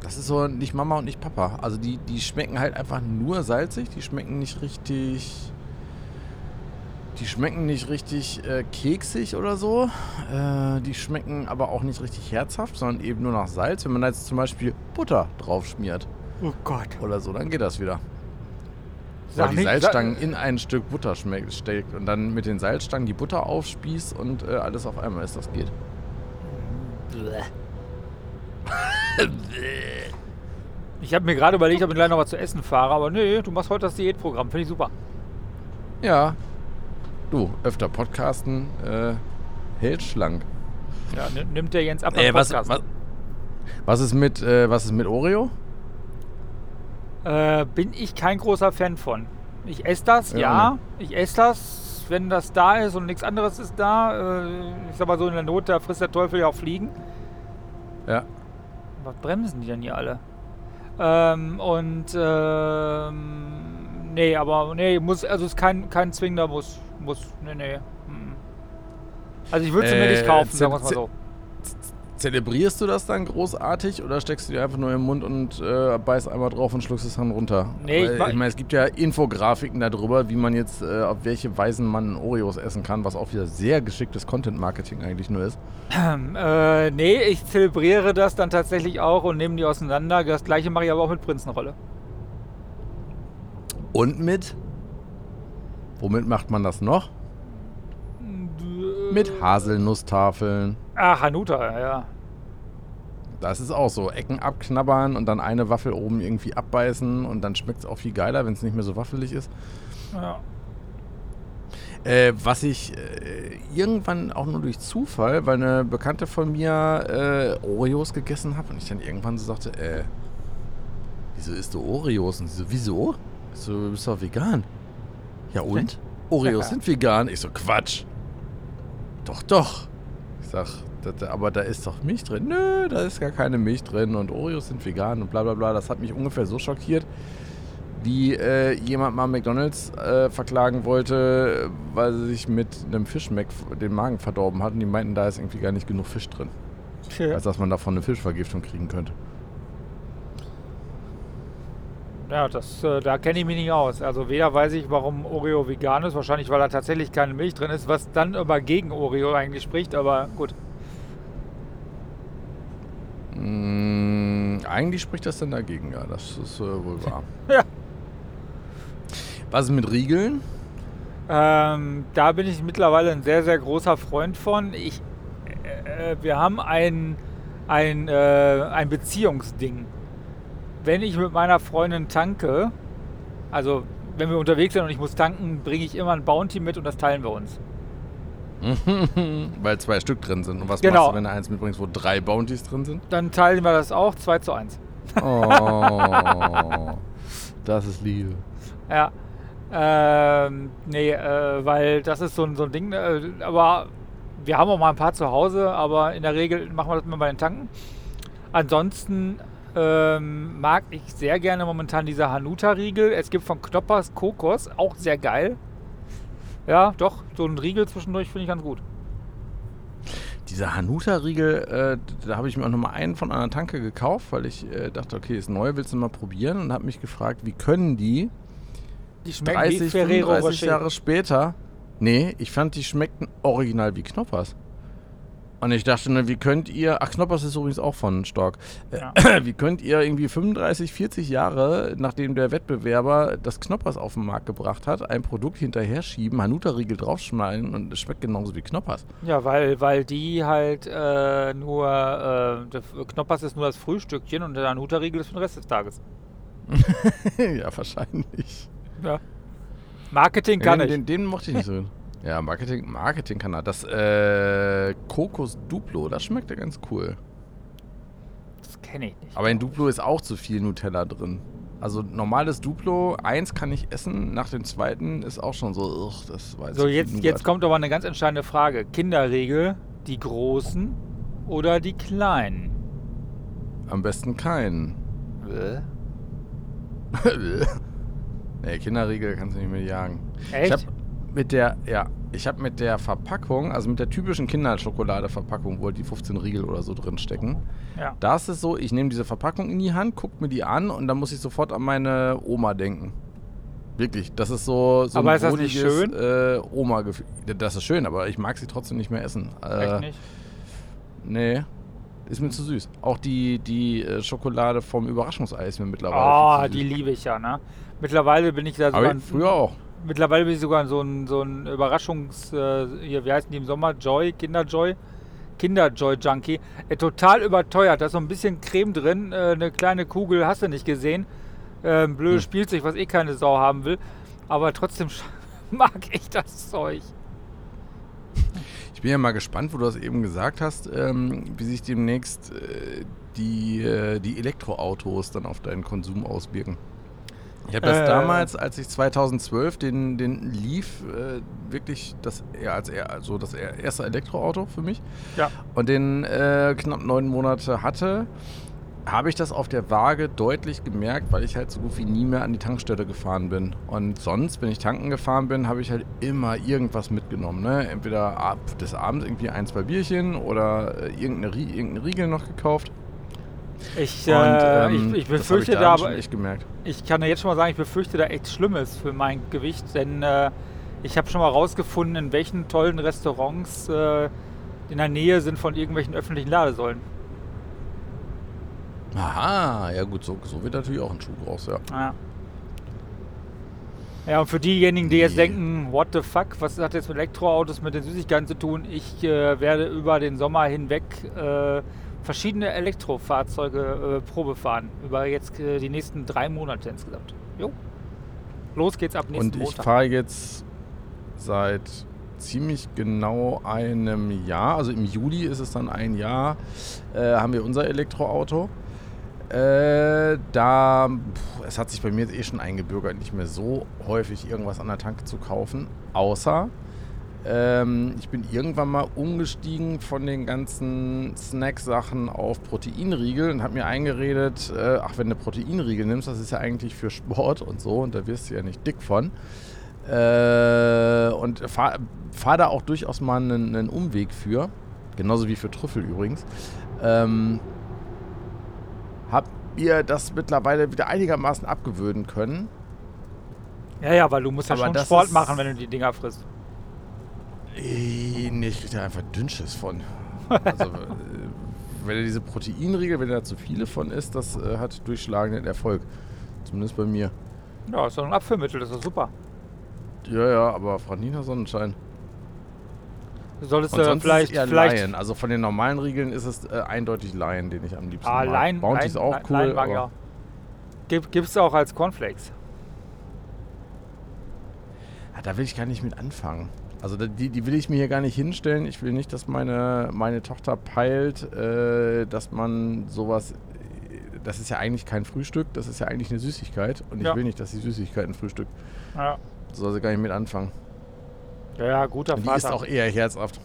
das ist so nicht Mama und nicht Papa. Also die, die schmecken halt einfach nur salzig, die schmecken nicht richtig. Die schmecken nicht richtig äh, keksig oder so. Äh, die schmecken aber auch nicht richtig herzhaft, sondern eben nur nach Salz. Wenn man da jetzt zum Beispiel Butter drauf schmiert Oh Gott. oder so, dann geht das wieder. Weil die Salzstangen in ein Stück Butter steckt und dann mit den Salzstangen die Butter aufspießt und äh, alles auf einmal ist, das geht. Ich habe mir gerade überlegt, ob ich gleich noch was zu essen fahre, aber nee, du machst heute das Diätprogramm. Finde ich super. Ja. Du, öfter podcasten, äh, hält schlank. Ja, ni- nimmt der Jens ab Äh, was, was, was ist mit, äh, was ist mit Oreo? Äh, bin ich kein großer Fan von. Ich esse das, Ja, ja. Ich esse das, wenn das da ist und nichts anderes ist da. Äh, ich sag mal so, in der Not, da frisst der Teufel ja auch Fliegen. Ja. Was bremsen die denn hier alle? Ähm, und, ähm, nee, aber, nee, muss, also ist kein, kein zwingender Muss. Muss, nee, nee. mm. Also ich würde sie mir Äh, nicht kaufen, ze- sagen wir es mal so. Zelebrierst du das dann großartig oder steckst du dir einfach nur im Mund und äh, beißt einmal drauf und schluckst es dann runter? Nee, ich Weil, ma- ich meine, es gibt ja Infografiken darüber, wie man jetzt, äh, auf welche Weisen man Oreos essen kann, was auch wieder sehr geschicktes Content-Marketing eigentlich nur ist. Ähm, (clears throat) äh, nee, ich zelebriere das dann tatsächlich auch und nehme die auseinander. Das gleiche mache ich aber auch mit Prinzenrolle. Und mit? Womit macht man das noch? Mit Haselnusstafeln. Ah, Hanuta, ja. Das ist auch so. Ecken abknabbern und dann eine Waffel oben irgendwie abbeißen und dann schmeckt es auch viel geiler, wenn es nicht mehr so waffelig ist. ja. Äh, was ich äh, irgendwann auch nur durch Zufall, weil eine Bekannte von mir äh, Oreos gegessen hat und ich dann irgendwann so sagte, äh, wieso isst du Oreos? Und sie so, wieso? Ich so, du bist doch vegan. Ja und? Oreos sind vegan. Ich so, Quatsch. Doch, doch. Ich sag, aber da ist doch Milch drin. Nö, da ist gar keine Milch drin und Oreos sind vegan und bla bla bla. Das hat mich ungefähr so schockiert, wie äh, jemand mal McDonalds äh, verklagen wollte, weil sie sich mit einem Fischmeck den Magen verdorben hatten. Die meinten, da ist irgendwie gar nicht genug Fisch drin. Als dass man davon eine Fischvergiftung kriegen könnte. Ja, das, äh, da kenne ich mich nicht aus. Also weder weiß ich, warum Oreo vegan ist, wahrscheinlich weil da tatsächlich keine Milch drin ist, was dann aber gegen Oreo eigentlich spricht, aber gut. Mm, eigentlich spricht das dann dagegen, ja, das ist äh, wohl (laughs) wahr. Ja. Was ist mit Riegeln? Ähm, da bin ich mittlerweile ein sehr, sehr großer Freund von. Ich, äh, wir haben ein, ein, äh, ein Beziehungsding. Wenn ich mit meiner Freundin tanke, also wenn wir unterwegs sind und ich muss tanken, bringe ich immer ein Bounty mit und das teilen wir uns. (laughs) Weil zwei Stück drin sind. Und was Genau. machst du, wenn du eins mitbringst, wo drei Bounties drin sind? Dann teilen wir das auch 2 zu 1. Oh, (laughs) das ist Liebe. Ja. Ähm, nee, äh, weil das ist so, ein- so ein Ding, äh, aber wir haben auch mal ein paar zu Hause, aber in der Regel machen wir das immer bei den Tanken. Ansonsten ähm, mag ich sehr gerne momentan diese Hanuta-Riegel. Es gibt von Knoppers Kokos, auch sehr geil. Ja, doch, so ein Riegel zwischendurch finde ich ganz gut. Dieser Hanuta-Riegel, äh, da habe ich mir auch nochmal einen von einer Tanke gekauft, weil ich äh, dachte, okay, ist neu, willst du mal probieren? Und habe mich gefragt, wie können die Die schmecken wie 30, Ferrero 35 Rocher. Jahre später. Nee, ich fand, die schmeckten original wie Knoppers. Und ich dachte, ne, wie könnt ihr, ach, Knoppers ist übrigens auch von Stork. Äh, Ja. (clears throat) Wie könnt ihr irgendwie 35, 40 Jahre, nachdem der Wettbewerber das Knoppers auf den Markt gebracht hat, ein Produkt hinterher schieben, Hanuta-Riegel draufschneiden und es schmeckt genauso wie Knoppers? Ja, weil, weil die halt äh, nur, äh, Knoppers ist nur das Frühstückchen und der Hanuta-Riegel ist für den Rest des Tages. (laughs) ja, wahrscheinlich. Ja. Marketing kann den, ich. den, den mochte ich nicht so. Ja, Marketing, Marketing kann er. Das äh, Kokos Duplo, das schmeckt ja ganz cool. Das kenne ich nicht. Aber in Duplo ist auch zu viel Nutella drin. Also normales Duplo, eins kann ich essen, nach dem zweiten ist auch schon so, ugh, das weiß So, ich jetzt, jetzt kommt aber eine ganz entscheidende Frage. Kinderriegel, die großen oder die kleinen? Am besten keinen. (laughs) nee, Kinderriegel kannst du nicht mehr jagen. Ich Echt? Mit der, ja, ich habe mit der Verpackung, also mit der typischen Kinderschokolade-Verpackung, wo halt die 15 Riegel oder so drin stecken, ja. da ist es so, ich nehme diese Verpackung in die Hand, gucke mir die an und dann muss ich sofort an meine Oma denken. Wirklich, das ist so, so Aber ist das nicht schön? Äh, Oma-Gefühl. Das ist schön, aber ich mag sie trotzdem nicht mehr essen. Äh, Echt nicht? Nee, ist mir zu süß. Auch die, die äh, Schokolade vom Überraschungsei ist mir mittlerweile Oh, die liebe ich ja, ne? Mittlerweile bin ich da. Aber früher auch. Mittlerweile bin ich sogar so ein, so ein Überraschungs. Äh, hier, wie heißen die im Sommer? Joy, Kinderjoy? Kinderjoy-Junkie. Äh, total überteuert. Da ist so ein bisschen Creme drin. Äh, eine kleine Kugel hast du nicht gesehen. Äh, blödes Hm. Spielzeug, was eh keine Sau haben will. Aber trotzdem (laughs) mag ich das Zeug. Ich bin ja mal gespannt, wo du das eben gesagt hast, ähm, wie sich demnächst äh, die, äh, die Elektroautos dann auf deinen Konsum auswirken. Ich habe das Äh. damals, als ich 2012 den, den Leaf äh, wirklich das ja, als er, also das er- erste Elektroauto für mich Ja. und den äh, knapp neun Monate hatte, habe ich das auf der Waage deutlich gemerkt, weil ich halt so gut wie nie mehr an die Tankstelle gefahren bin. Und sonst, wenn ich tanken gefahren bin, habe ich halt immer irgendwas mitgenommen. Ne? Entweder ab des Abends irgendwie ein, zwei Bierchen oder äh, irgendeine, irgendeinen Riegel noch gekauft. Ich, Und, äh, ähm, ich, ich befürchte da, schon aber echt gemerkt. ich kann ja jetzt schon mal sagen, ich befürchte da echt Schlimmes für mein Gewicht, denn äh, ich habe schon mal rausgefunden, in welchen tollen Restaurants äh, in der Nähe sind von irgendwelchen öffentlichen Ladesäulen. Aha, ja gut, so, so wird natürlich auch ein Schuh draus, ja. Ja. Ja, und für diejenigen, die jetzt denken, what the fuck, was hat jetzt mit Elektroautos, mit den Süßigkeiten zu tun? Ich äh, werde über den Sommer hinweg äh, verschiedene Elektrofahrzeuge äh, Probe fahren. Über jetzt äh, die nächsten drei Monate insgesamt. Jo. Los geht's ab nächsten Und ich fahre jetzt seit ziemlich genau einem Jahr, also im Juli ist es dann ein Jahr, äh, haben wir unser Elektroauto. Äh, da, pff, es hat sich bei mir jetzt eh schon eingebürgert, nicht mehr so häufig irgendwas an der Tanke zu kaufen, außer ähm, ich bin irgendwann mal umgestiegen von den ganzen Snack-Sachen auf Proteinriegel und habe mir eingeredet, äh, ach, wenn du Proteinriegel nimmst, das ist ja eigentlich für Sport und so und da wirst du ja nicht dick von. Äh, und fahre fahr da auch durchaus mal einen, einen Umweg für, genauso wie für Trüffel übrigens. Ähm, hab ihr das mittlerweile wieder einigermaßen abgewöhnen können. Ja, ja, weil du musst ja Aber schon Sport machen, wenn du die Dinger frisst. Äh, Nee, ich krieg da einfach Dünnschiss von. Also, (laughs) äh, wenn er diese Proteinriegel, wenn er da zu viele von isst, das äh, hat durchschlagenden Erfolg. Zumindest bei mir. Ja, ist doch ein Abführmittel, das ist super. Ja, ja, aber Frau Nina Sonnenschein. Du solltest sonst vielleicht, ist es vielleicht Lion. Also von den normalen Riegeln ist es äh, eindeutig Lion, den ich am liebsten Ah, mag. Lion, Bounty Lion, ist auch cool, Lion mag aber auch. Gibt, gibt's auch als Cornflakes. Ah, da will ich gar nicht mit anfangen. Also die, die will ich mir hier gar nicht hinstellen. Ich will nicht, dass meine, meine Tochter peilt, äh, dass man sowas. Das ist ja eigentlich kein Frühstück, das ist ja eigentlich eine Süßigkeit. Und ich Ja. will nicht, dass sie Süßigkeiten frühstückt. Ja. Soll sie gar nicht mit anfangen. Ja, ja, guter Die Vater. ist auch eher herzhaft.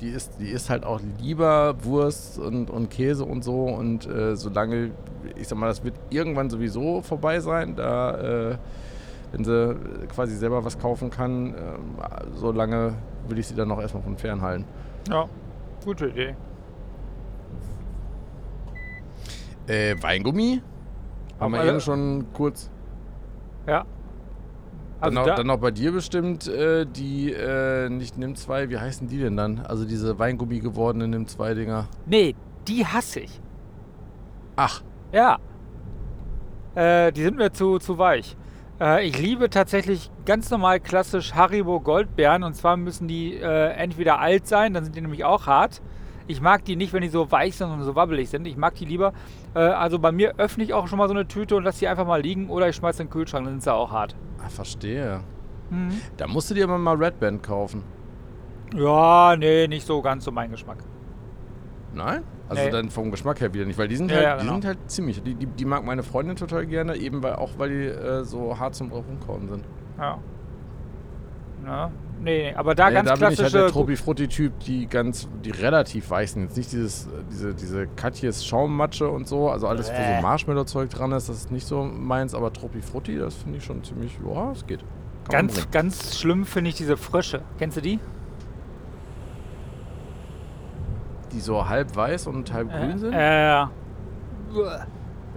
Die ist, die ist halt auch lieber Wurst und, und Käse und so. Und äh, solange, ich sag mal, das wird irgendwann sowieso vorbei sein, da, äh, wenn sie quasi selber was kaufen kann, äh, solange will ich sie dann noch erstmal von fernhalten. ja, gute Idee. Äh, Weingummi? Haben wir alle- eben schon kurz. Ja. Dann, Also auch, da, dann auch bei dir bestimmt äh, die, äh, nicht Nimm 2, wie heißen die denn dann? Also diese Weingummi gewordenen Nimm 2 Dinger. nee, die hasse ich. Ach, Ja. Äh, die sind mir zu, zu weich. Äh, ich liebe tatsächlich ganz normal klassisch Haribo Goldbeeren und zwar müssen die äh, entweder alt sein, dann sind die nämlich auch hart. Ich mag die nicht, wenn die so weich sind und so wabbelig sind. Ich mag die lieber. Äh, also bei mir öffne ich auch schon mal so eine Tüte und lasse die einfach mal liegen oder ich schmeiße in den Kühlschrank, dann sind sie auch hart. ah, verstehe. Mhm. Da musst du dir aber mal Red Band kaufen. Ja, nee, nicht so ganz so mein Geschmack. Nein? Also Nee. dann vom Geschmack her wieder nicht, weil die sind Ja, halt, ja, die genau. sind halt ziemlich. Die, die, die mag meine Freundin total gerne, eben weil auch weil die äh, so hart zum Rumkauen sind. Ja. Ja. Nee, nee, aber da Äh, ganz da bin ich halt der klassische. Tropi Frutti Typ, die ganz, die relativ weich sind. Jetzt nicht dieses, äh, diese, diese Katjes Schaummatsche und so, also alles, wo so Marshmallow Zeug dran ist, das ist nicht so meins, aber Tropi Frutti, das finde ich schon ziemlich, ja, es geht. Kann ganz, ganz schlimm finde ich diese Frösche. Kennst du die? Die so halb weiß und halb grün sind? Äh,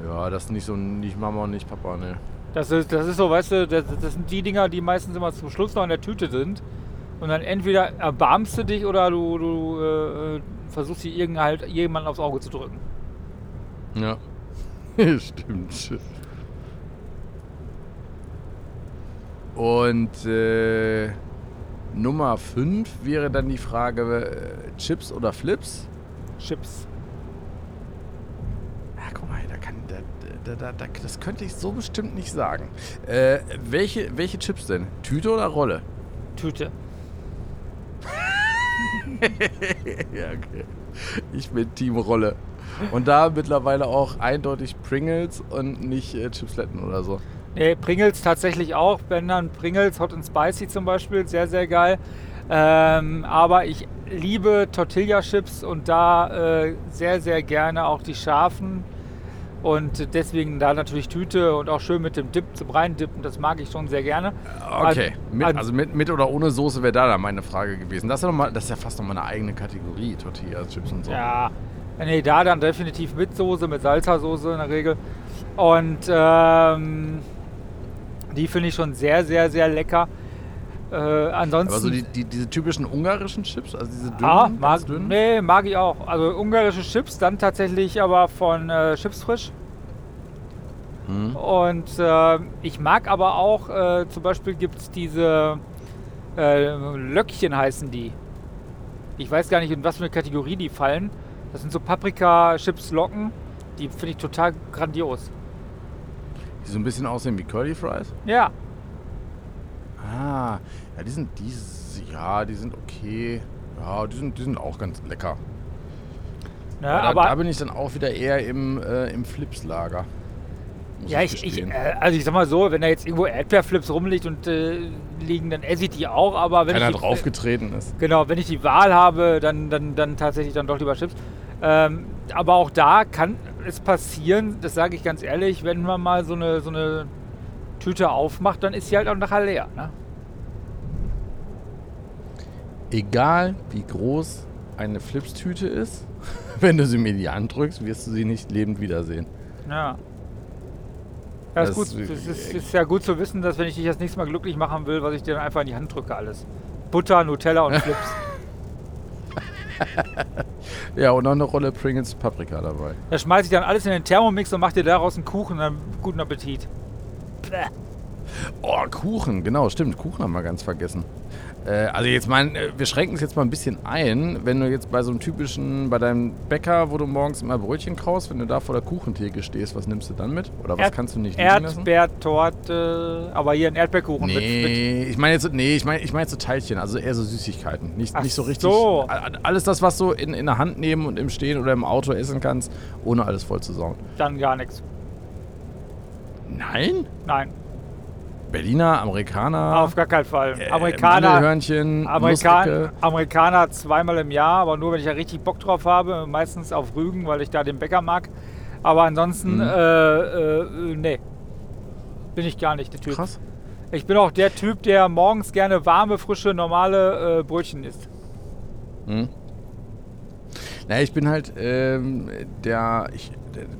Ja, das ist nicht so, nicht Mama und nicht Papa, ne. das, ist, das ist so, weißt du, das, das sind die Dinger, die meistens immer zum Schluss noch in der Tüte sind. Und dann entweder erbarmst du dich oder du, du äh, versuchst sie irgend halt jemanden aufs Auge zu drücken. Ja. (laughs) Stimmt. Und äh, Nummer 5 wäre dann die Frage, äh, Chips oder Flips? Chips. Ah, guck mal, da kann, da, da, da, das könnte ich so bestimmt nicht sagen. Äh, welche, welche Chips denn? Tüte oder Rolle? Tüte. (laughs) ja, okay. Ich bin Team Rolle. Und da mittlerweile auch eindeutig Pringles und nicht äh, Chipsletten oder so. Nee, Pringles tatsächlich auch. Wenn dann Pringles Hot and Spicy zum Beispiel, sehr, sehr geil. Ähm, aber ich liebe Tortilla-Chips und da äh, sehr, sehr gerne auch die scharfen. Und deswegen da natürlich Tüte und auch schön mit dem Dip zum Reindippen, das mag ich schon sehr gerne. Okay, An- mit, also mit, mit oder ohne Soße wäre da dann meine Frage gewesen. Das ist ja, noch mal, das ist ja fast nochmal eine eigene Kategorie, Tortilla-Chips und so. Ja, nee, da dann definitiv mit Soße, mit Salsa-Soße in der Regel. Und ähm, die finde ich schon sehr, sehr, sehr lecker. Äh, ansonsten. Aber so die, die, diese typischen ungarischen Chips, also diese dünnen, Ah, mag, dünnen? nee, mag ich auch. Also ungarische Chips, dann tatsächlich aber von äh, Chips frisch. Hm. Und äh, ich mag aber auch, äh, zum Beispiel gibt es diese äh, Löckchen heißen die. Ich weiß gar nicht, in was für eine Kategorie die fallen. Das sind so Paprika-Chips-Locken. Die finde ich total grandios. Die so ein bisschen aussehen wie Curly Fries? Ja, Ah, ja, die sind, die, ja, die sind okay. Ja, die sind, die sind auch ganz lecker. Ja, da, aber da bin ich dann auch wieder eher im, äh, im Flips-Lager. Ja, ich, ich, äh, also ich sag mal so, wenn da jetzt irgendwo Erdbeerflips rumliegt und äh, liegen, dann esse ich die auch. Aber wenn Keiner ich die, draufgetreten ist. Genau, wenn ich die Wahl habe, dann, dann, dann tatsächlich dann doch lieber Chips. Ähm, aber auch da kann es passieren, das sage ich ganz ehrlich, wenn man mal so eine, so eine Tüte aufmacht, dann ist sie halt auch nachher leer. Ne? Egal wie groß eine Flips-Tüte ist, (laughs) wenn du sie mir in die Hand drückst, wirst du sie nicht lebend wiedersehen. Ja. Ja, ist Das gut. ist- Es ist, ist ja gut zu wissen, dass wenn ich dich das nächste Mal glücklich machen will, was ich dir dann einfach in die Hand drücke alles. Butter, Nutella und (laughs) Flips. (laughs) Ja, und noch eine Rolle Pringles Paprika dabei. Da schmeiße ich dann alles in den Thermomix und mache dir daraus einen Kuchen und dann guten Appetit. Oh, Kuchen, genau, stimmt. Kuchen haben wir ganz vergessen. Äh, also jetzt mal, äh, wir schränken es jetzt mal ein bisschen ein. Wenn du jetzt bei so einem typischen, bei deinem Bäcker, wo du morgens immer Brötchen kaufst, wenn du da vor der Kuchentheke stehst, was nimmst du dann mit? Oder was Erd- kannst du nicht lassen? Erdbeertorte, aber hier ein Erdbeerkuchen mit, mit Nee, ich meine jetzt, nee, ich meine ich mein jetzt so Teilchen, also eher so Süßigkeiten. Nicht, Ach nicht so richtig. so. Alles das, was du in, in der Hand nehmen und im Stehen oder im Auto essen kannst, ohne alles voll zu sauen. dann gar nichts. Nein? Nein. Berliner, Amerikaner. Auf gar keinen Fall. äh, Amerikaner, Mandelhörnchen, Amerikan. Amerikaner zweimal im Jahr, aber nur wenn ich da richtig Bock drauf habe. Meistens auf Rügen, weil ich da den Bäcker mag. Aber ansonsten, Mhm. äh, äh, nee. Bin ich gar nicht der Typ. Krass. Ich bin auch der Typ, der morgens gerne warme, frische, normale äh, Brötchen isst. Hm. Naja, ich bin halt ähm, der, ich,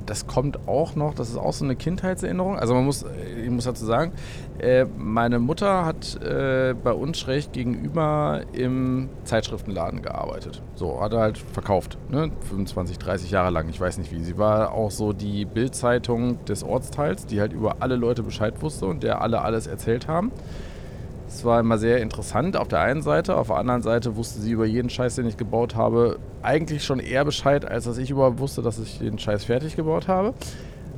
das kommt auch noch, das ist auch so eine Kindheitserinnerung. Also man muss, ich muss dazu sagen, äh, meine Mutter hat äh, bei uns schräg gegenüber im Zeitschriftenladen gearbeitet. So, hat er halt verkauft, ne? 25, 30 Jahre lang, ich weiß nicht wie. Sie war auch so die Bildzeitung des Ortsteils, die halt über alle Leute Bescheid wusste und der alle alles erzählt haben. Es war immer sehr interessant auf der einen Seite, auf der anderen Seite wusste sie über jeden Scheiß, den ich gebaut habe, eigentlich schon eher Bescheid, als dass ich überhaupt wusste, dass ich den Scheiß fertig gebaut habe.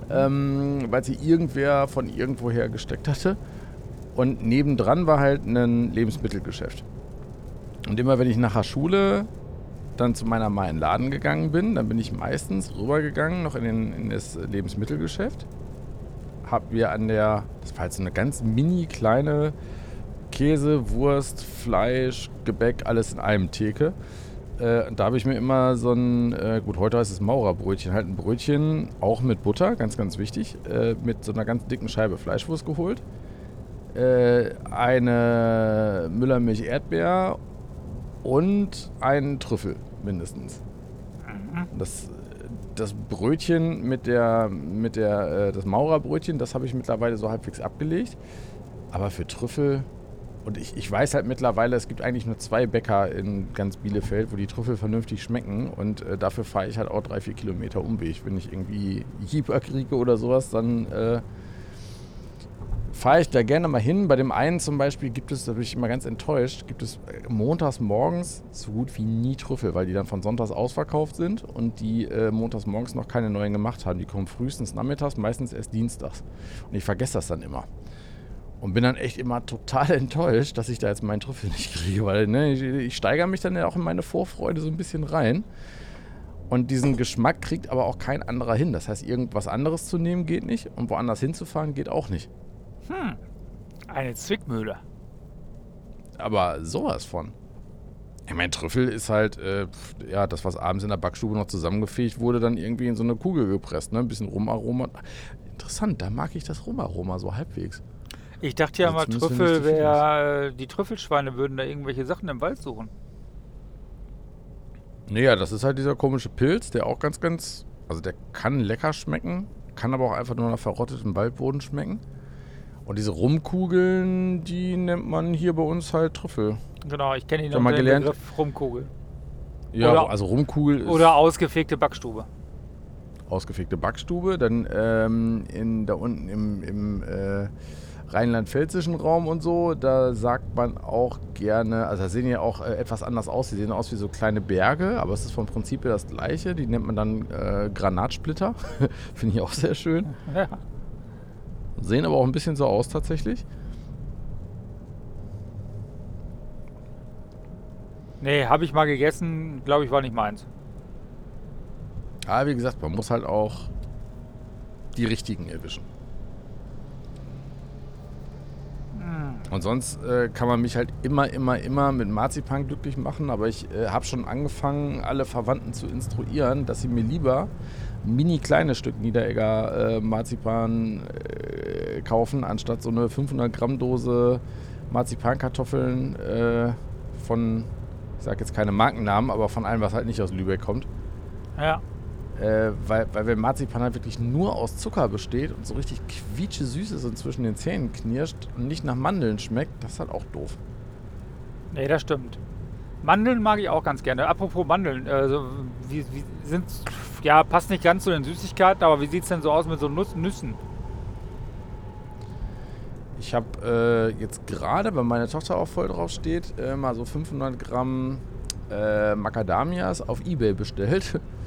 Ähm, weil sie irgendwer von irgendwoher gesteckt hatte. Und nebendran war halt ein Lebensmittelgeschäft. Und immer wenn ich nach der Schule dann zu meiner Mama in den Laden gegangen bin, dann bin ich meistens rübergegangen, noch in, den, in das Lebensmittelgeschäft. Hab mir an der, das war halt so eine ganz mini kleine Käse, Wurst, Fleisch, Gebäck, alles in einem Theke. Äh, und da habe ich mir immer so ein, äh, gut, heute heißt es Maurerbrötchen, halt ein Brötchen, auch mit Butter, ganz, ganz wichtig, äh, mit so einer ganz dicken Scheibe Fleischwurst geholt. Äh, eine Müllermilch Erdbeer und einen Trüffel mindestens. Das, das Brötchen mit der, mit der, äh, das Maurerbrötchen, das habe ich mittlerweile so halbwegs abgelegt. Aber für Trüffel, und ich, ich weiß halt mittlerweile, es gibt eigentlich nur zwei Bäcker in ganz Bielefeld, wo die Trüffel vernünftig schmecken. Und äh, dafür fahre ich halt auch drei, vier Kilometer Umweg. Wenn ich irgendwie Jeeper kriege oder sowas, dann äh, fahre ich da gerne mal hin. Bei dem einen zum Beispiel gibt es, da bin ich immer ganz enttäuscht, gibt es äh, montags morgens so gut wie nie Trüffel, weil die dann von sonntags ausverkauft sind und die äh, montags morgens noch keine neuen gemacht haben. Die kommen frühestens nachmittags, meistens erst dienstags. Und ich vergesse das dann immer. Und bin dann echt immer total (laughs) enttäuscht, dass ich da jetzt meinen Trüffel nicht kriege, weil ne, ich, ich steigere mich dann ja auch in meine Vorfreude so ein bisschen rein. Und diesen Geschmack kriegt aber auch kein anderer hin. Das heißt, irgendwas anderes zu nehmen geht nicht und woanders hinzufahren geht auch nicht. Eine Zwickmühle. Aber sowas von. Ich meine, Trüffel ist halt, äh, ja, das, was abends in der Backstube noch zusammengefegt wurde, dann irgendwie in so eine Kugel gepresst, ne? Ein bisschen Rumaroma. Interessant, da mag ich das Rumaroma so halbwegs. Ich dachte ja Also mal, Trüffel wäre, äh, die Trüffelschweine würden da irgendwelche Sachen im Wald suchen. Naja, das ist halt dieser komische Pilz, der auch ganz, ganz, also der kann lecker schmecken, kann aber auch einfach nur nach verrottetem Waldboden schmecken. Und diese Rumkugeln, die nennt man hier bei uns halt Trüffel. Genau, ich kenne ihn Schon mal gelernt? Begriff Rumkugel. Ja, Oder- also Rumkugel ist Oder ausgefegte Backstube. ausgefegte Backstube. Dann ähm, in, da unten im, im äh, rheinland-pfälzischen Raum und so, da sagt man auch gerne, also da sehen ja auch äh, etwas anders aus. Die sehen aus wie so kleine Berge, aber es ist vom Prinzip her das gleiche. Die nennt man dann äh, Granatsplitter. (laughs) Finde ich auch sehr schön. Ja. Sehen aber auch ein bisschen so aus tatsächlich. Nee, habe ich mal gegessen, glaube ich, war nicht meins. Aber wie gesagt, man muss halt auch die richtigen erwischen. Und sonst äh, kann man mich halt immer, immer, immer mit Marzipan glücklich machen. Aber ich äh, habe schon angefangen, alle Verwandten zu instruieren, dass sie mir lieber mini kleines Stück Niederegger äh, Marzipan äh, kaufen, anstatt so eine 500 Gramm Dose Marzipankartoffeln äh, von, ich sage jetzt keine Markennamen, aber von allem, was halt nicht aus Lübeck kommt. Ja. Äh, weil, weil wenn Marzipan halt wirklich nur aus Zucker besteht und so richtig quietsche süß ist und zwischen den Zähnen knirscht und nicht nach Mandeln schmeckt, das ist halt auch doof. Nee, das stimmt. Mandeln mag ich auch ganz gerne. Apropos Mandeln, also wie, wie sind ja passt nicht ganz zu den Süßigkeiten, aber wie sieht es denn so aus mit so Nuss, Nüssen? Ich habe äh, jetzt gerade, weil meine Tochter auch voll drauf steht, äh, mal so 500 Gramm äh, Macadamias auf Ebay bestellt. (laughs)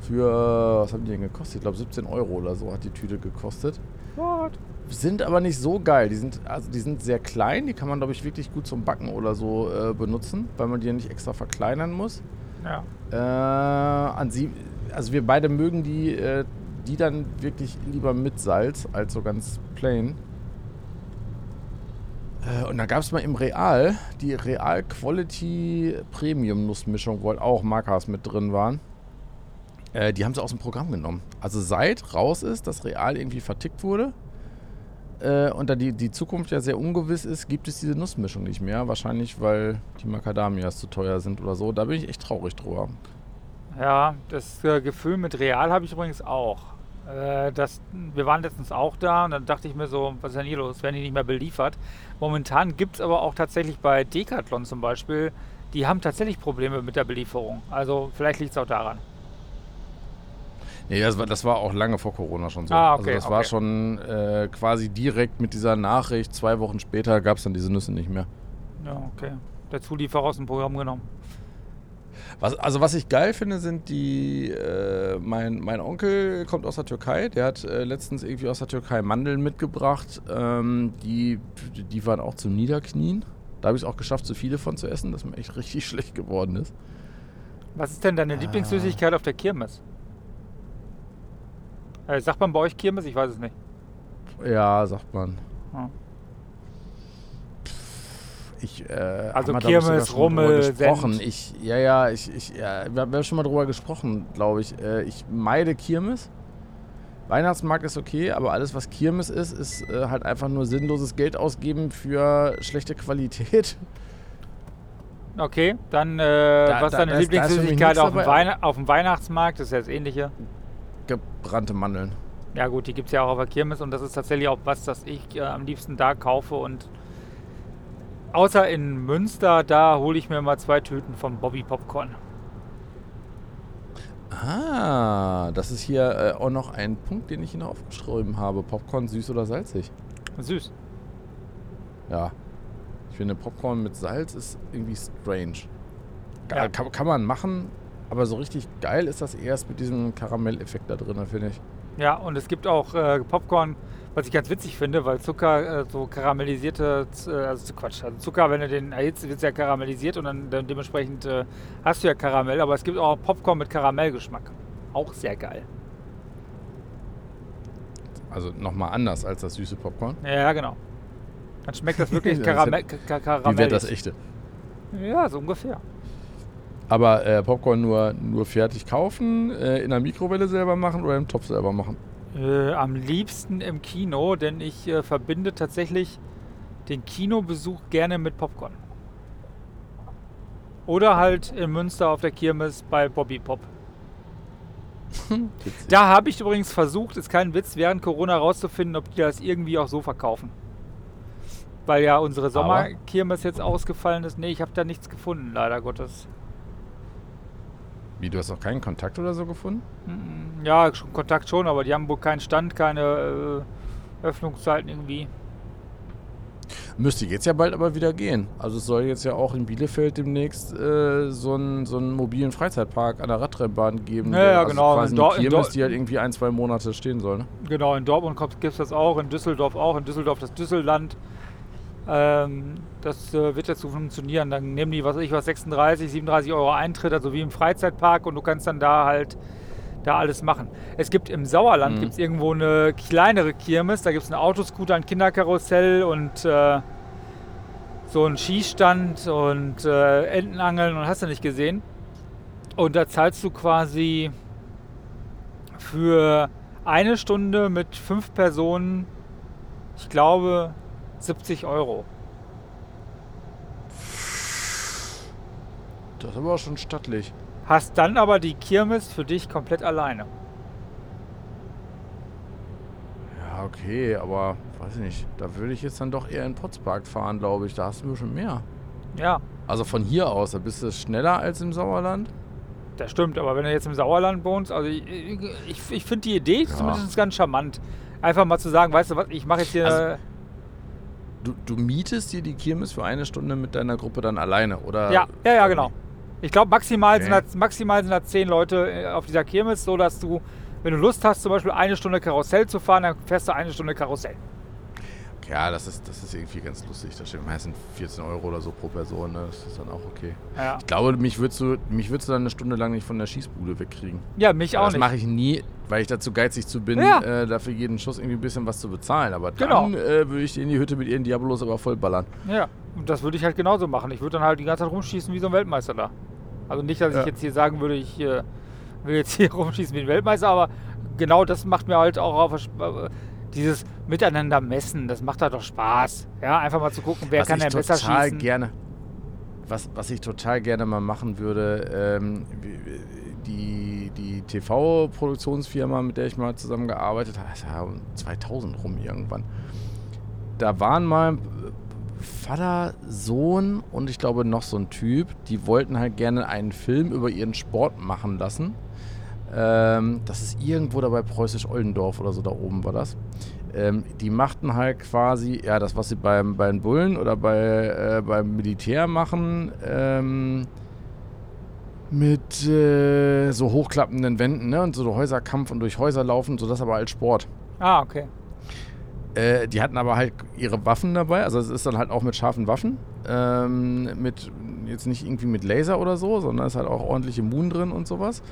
Für, was haben die denn gekostet? Ich glaube 17 Euro oder so hat die Tüte gekostet. What? Sind aber nicht so geil. Die sind, also die sind sehr klein. Die kann man, glaube ich, wirklich gut zum Backen oder so äh, benutzen, weil man die ja nicht extra verkleinern muss. Ja. Äh, an sie, also wir beide mögen die, äh, die dann wirklich lieber mit Salz als so ganz plain. Äh, und da gab es mal im Real die Real Quality Premium Nussmischung, wo halt auch Markers mit drin waren. Äh, die haben sie aus dem Programm genommen. Also seit raus ist, dass Real irgendwie vertickt wurde äh, und da die, die Zukunft ja sehr ungewiss ist, gibt es diese Nussmischung nicht mehr. Wahrscheinlich, weil die Macadamias zu teuer sind oder so. Da bin ich echt traurig drüber. Ja, das äh, Gefühl mit Real habe ich übrigens auch. Äh, das, wir waren letztens auch da und dann dachte ich mir so, was ist denn hier los? Werden die nicht mehr beliefert? Momentan gibt es aber auch tatsächlich bei Decathlon zum Beispiel, die haben tatsächlich Probleme mit der Belieferung. Also vielleicht liegt es auch daran. Nee, das war, das war auch lange vor Corona schon so. Ah, okay, also das okay. war schon äh, quasi direkt mit dieser Nachricht, zwei Wochen später gab es dann diese Nüsse nicht mehr. Ja, okay. Der Zulieferer aus dem Programm genommen. Was, also was ich geil finde, sind die, äh, mein, mein Onkel kommt aus der Türkei, der hat äh, letztens irgendwie aus der Türkei Mandeln mitgebracht, ähm, die, die waren auch zum Niederknien. Da habe ich es auch geschafft, zu viele von zu essen, dass mir echt (laughs) richtig schlecht geworden ist. Was ist denn deine Lieblingssüßigkeit auf der Kirmes? Äh, sagt man bei euch Kirmes? Ich weiß es nicht. Ja, sagt man. Ich, äh, Also Kirmes, Rummel, gesprochen. Senf. Ich, ja, ja, ich, ich, ja, wir haben schon mal drüber gesprochen, glaube ich. Äh, ich meide Kirmes. Weihnachtsmarkt ist okay, aber alles, was Kirmes ist, ist äh, halt einfach nur sinnloses Geld ausgeben für schlechte Qualität. Okay, dann äh, Da- was ist da- deine Lieblingssüßigkeit auf auf dem Weihnachtsmarkt? Das ist ja das Ähnliche. Gebrannte Mandeln. Ja gut, die gibt es ja auch auf der Kirmes und das ist tatsächlich auch was, das ich äh, am liebsten da kaufe und außer in Münster, da hole ich mir mal zwei Tüten von Bobby Popcorn. Ah, das ist hier äh, auch noch ein Punkt, den ich Ihnen aufgeschrieben habe. Popcorn süß oder salzig? Süß. Ja. Ich finde, Popcorn mit Salz ist irgendwie strange. Ge- Ja. Kann, kann man machen, aber so richtig geil ist das erst mit diesem Karamelleffekt da drin, finde ich. Ja, und es gibt auch äh, Popcorn, was ich ganz witzig finde, weil Zucker äh, so karamellisierte, äh, also Quatsch, also Zucker, wenn du den erhitzt, wird es ja karamellisiert und dann, dann dementsprechend äh, hast du ja Karamell, aber es gibt auch Popcorn mit Karamellgeschmack. Auch sehr geil. Also nochmal anders als das süße Popcorn. Ja, genau. Dann schmeckt das wirklich (laughs) Karamell. Ka Karamell. Wie wäre das echte? Ja, so ungefähr. Aber äh, Popcorn nur, nur fertig kaufen, äh, in der Mikrowelle selber machen oder im Topf selber machen? Äh, am liebsten im Kino, denn ich äh, verbinde tatsächlich den Kinobesuch gerne mit Popcorn. Oder halt in Münster auf der Kirmes bei Bobby Pop. (laughs) Da habe ich übrigens versucht, ist kein Witz, während Corona rauszufinden, ob die das irgendwie auch so verkaufen. Weil ja unsere Sommerkirmes jetzt ausgefallen ist. Nee, ich habe da nichts gefunden, leider Gottes. Wie, du hast auch keinen Kontakt oder so gefunden? Mm, Ja, schon Kontakt schon, aber die haben wohl keinen Stand, keine äh, Öffnungszeiten irgendwie. Müsste jetzt ja bald aber wieder gehen. Also es soll jetzt ja auch in Bielefeld demnächst äh, so einen so einen mobilen Freizeitpark an der Radrennbahn geben. Ja, der- ja, also genau. Quasi In Dor- eine in Kirmes, die halt irgendwie ein, zwei Monate stehen soll. Ne? Genau, in Dortmund gibt es das auch, in Düsseldorf auch, in Düsseldorf das Düsselland. Ähm, das äh, wird jetzt so funktionieren. Dann nehmen die, was weiß ich was, 36, 37 Euro Eintritt, also wie im Freizeitpark und du kannst dann da halt da alles machen. Es gibt im Sauerland Mhm. gibt's irgendwo eine kleinere Kirmes, da gibt es einen Autoscooter, ein Kinderkarussell und äh, so einen Skistand und äh, Entenangeln und hast du nicht gesehen. Und da zahlst du quasi für eine Stunde mit fünf Personen, ich glaube, 70 Euro. Das ist aber auch schon stattlich. Hast dann aber die Kirmes für dich komplett alleine. Ja, okay, aber weiß ich nicht. Da würde ich jetzt dann doch eher in Potspark fahren, glaube ich. Da hast du ein bisschen mehr. Ja, Also von hier aus, da bist du schneller als im Sauerland. das stimmt. Aber wenn du jetzt im Sauerland wohnst, also ich, ich, ich finde die Idee Ja. zumindest ganz charmant. Einfach mal zu sagen, weißt du was, ich mache jetzt hier. Also, Du, du mietest dir die Kirmes für eine Stunde mit deiner Gruppe dann alleine, oder? ja, ja, ja, genau. Ich glaube, maximal, Okay. sind das, maximal sind da zehn Leute äh, auf dieser Kirmes, so dass du, wenn du Lust hast, zum Beispiel eine Stunde Karussell zu fahren, dann fährst du eine Stunde Karussell. Ja, das ist, das ist irgendwie ganz lustig. Das steht meistens 14 Euro oder so pro Person. Ne? Das ist dann auch okay. Ja, Ich glaube, mich würdest du, mich würdest du dann eine Stunde lang nicht von der Schießbude wegkriegen. ja mich auch das nicht. mache ich nie. weil ich dazu geizig zu bin, Ja. äh, dafür jeden Schuss irgendwie ein bisschen was zu bezahlen. Aber Genau. dann äh, würde ich in die Hütte mit ihren Diabolos aber voll ballern. Ja, und das würde ich halt genauso machen. Ich würde dann halt die ganze Zeit rumschießen wie so ein Weltmeister da. Also nicht, dass Ja. ich jetzt hier sagen würde, ich äh, will jetzt hier (laughs) rumschießen wie ein Weltmeister, aber genau das macht mir halt auch auf dieses Miteinander messen, das macht halt doch Spaß. Ja, einfach mal zu gucken, wer was kann denn besser total schießen. gerne, was, was ich total gerne mal machen würde, ähm, die, die TV-Produktionsfirma, mit der ich mal zusammengearbeitet habe, das war 2000 rum irgendwann. Da waren mal Vater, Sohn und ich glaube noch so ein Typ, die wollten halt gerne einen Film über ihren Sport machen lassen. Ähm, das ist irgendwo da bei Preußisch-Oldendorf oder so, da oben war das. Ähm, die machten halt quasi, ja, das, was sie beim, bei den Bullen oder bei, äh, beim Militär machen, ähm, mit äh, so hochklappenden Wänden ne? und so Häuserkampf und durch Häuser laufen, so das aber als Sport. Ah, okay. Äh, die hatten aber halt ihre Waffen dabei, also es ist dann halt auch mit scharfen Waffen, ähm, mit jetzt nicht irgendwie mit Laser oder so, sondern es ist halt auch ordentliche Moon drin und sowas.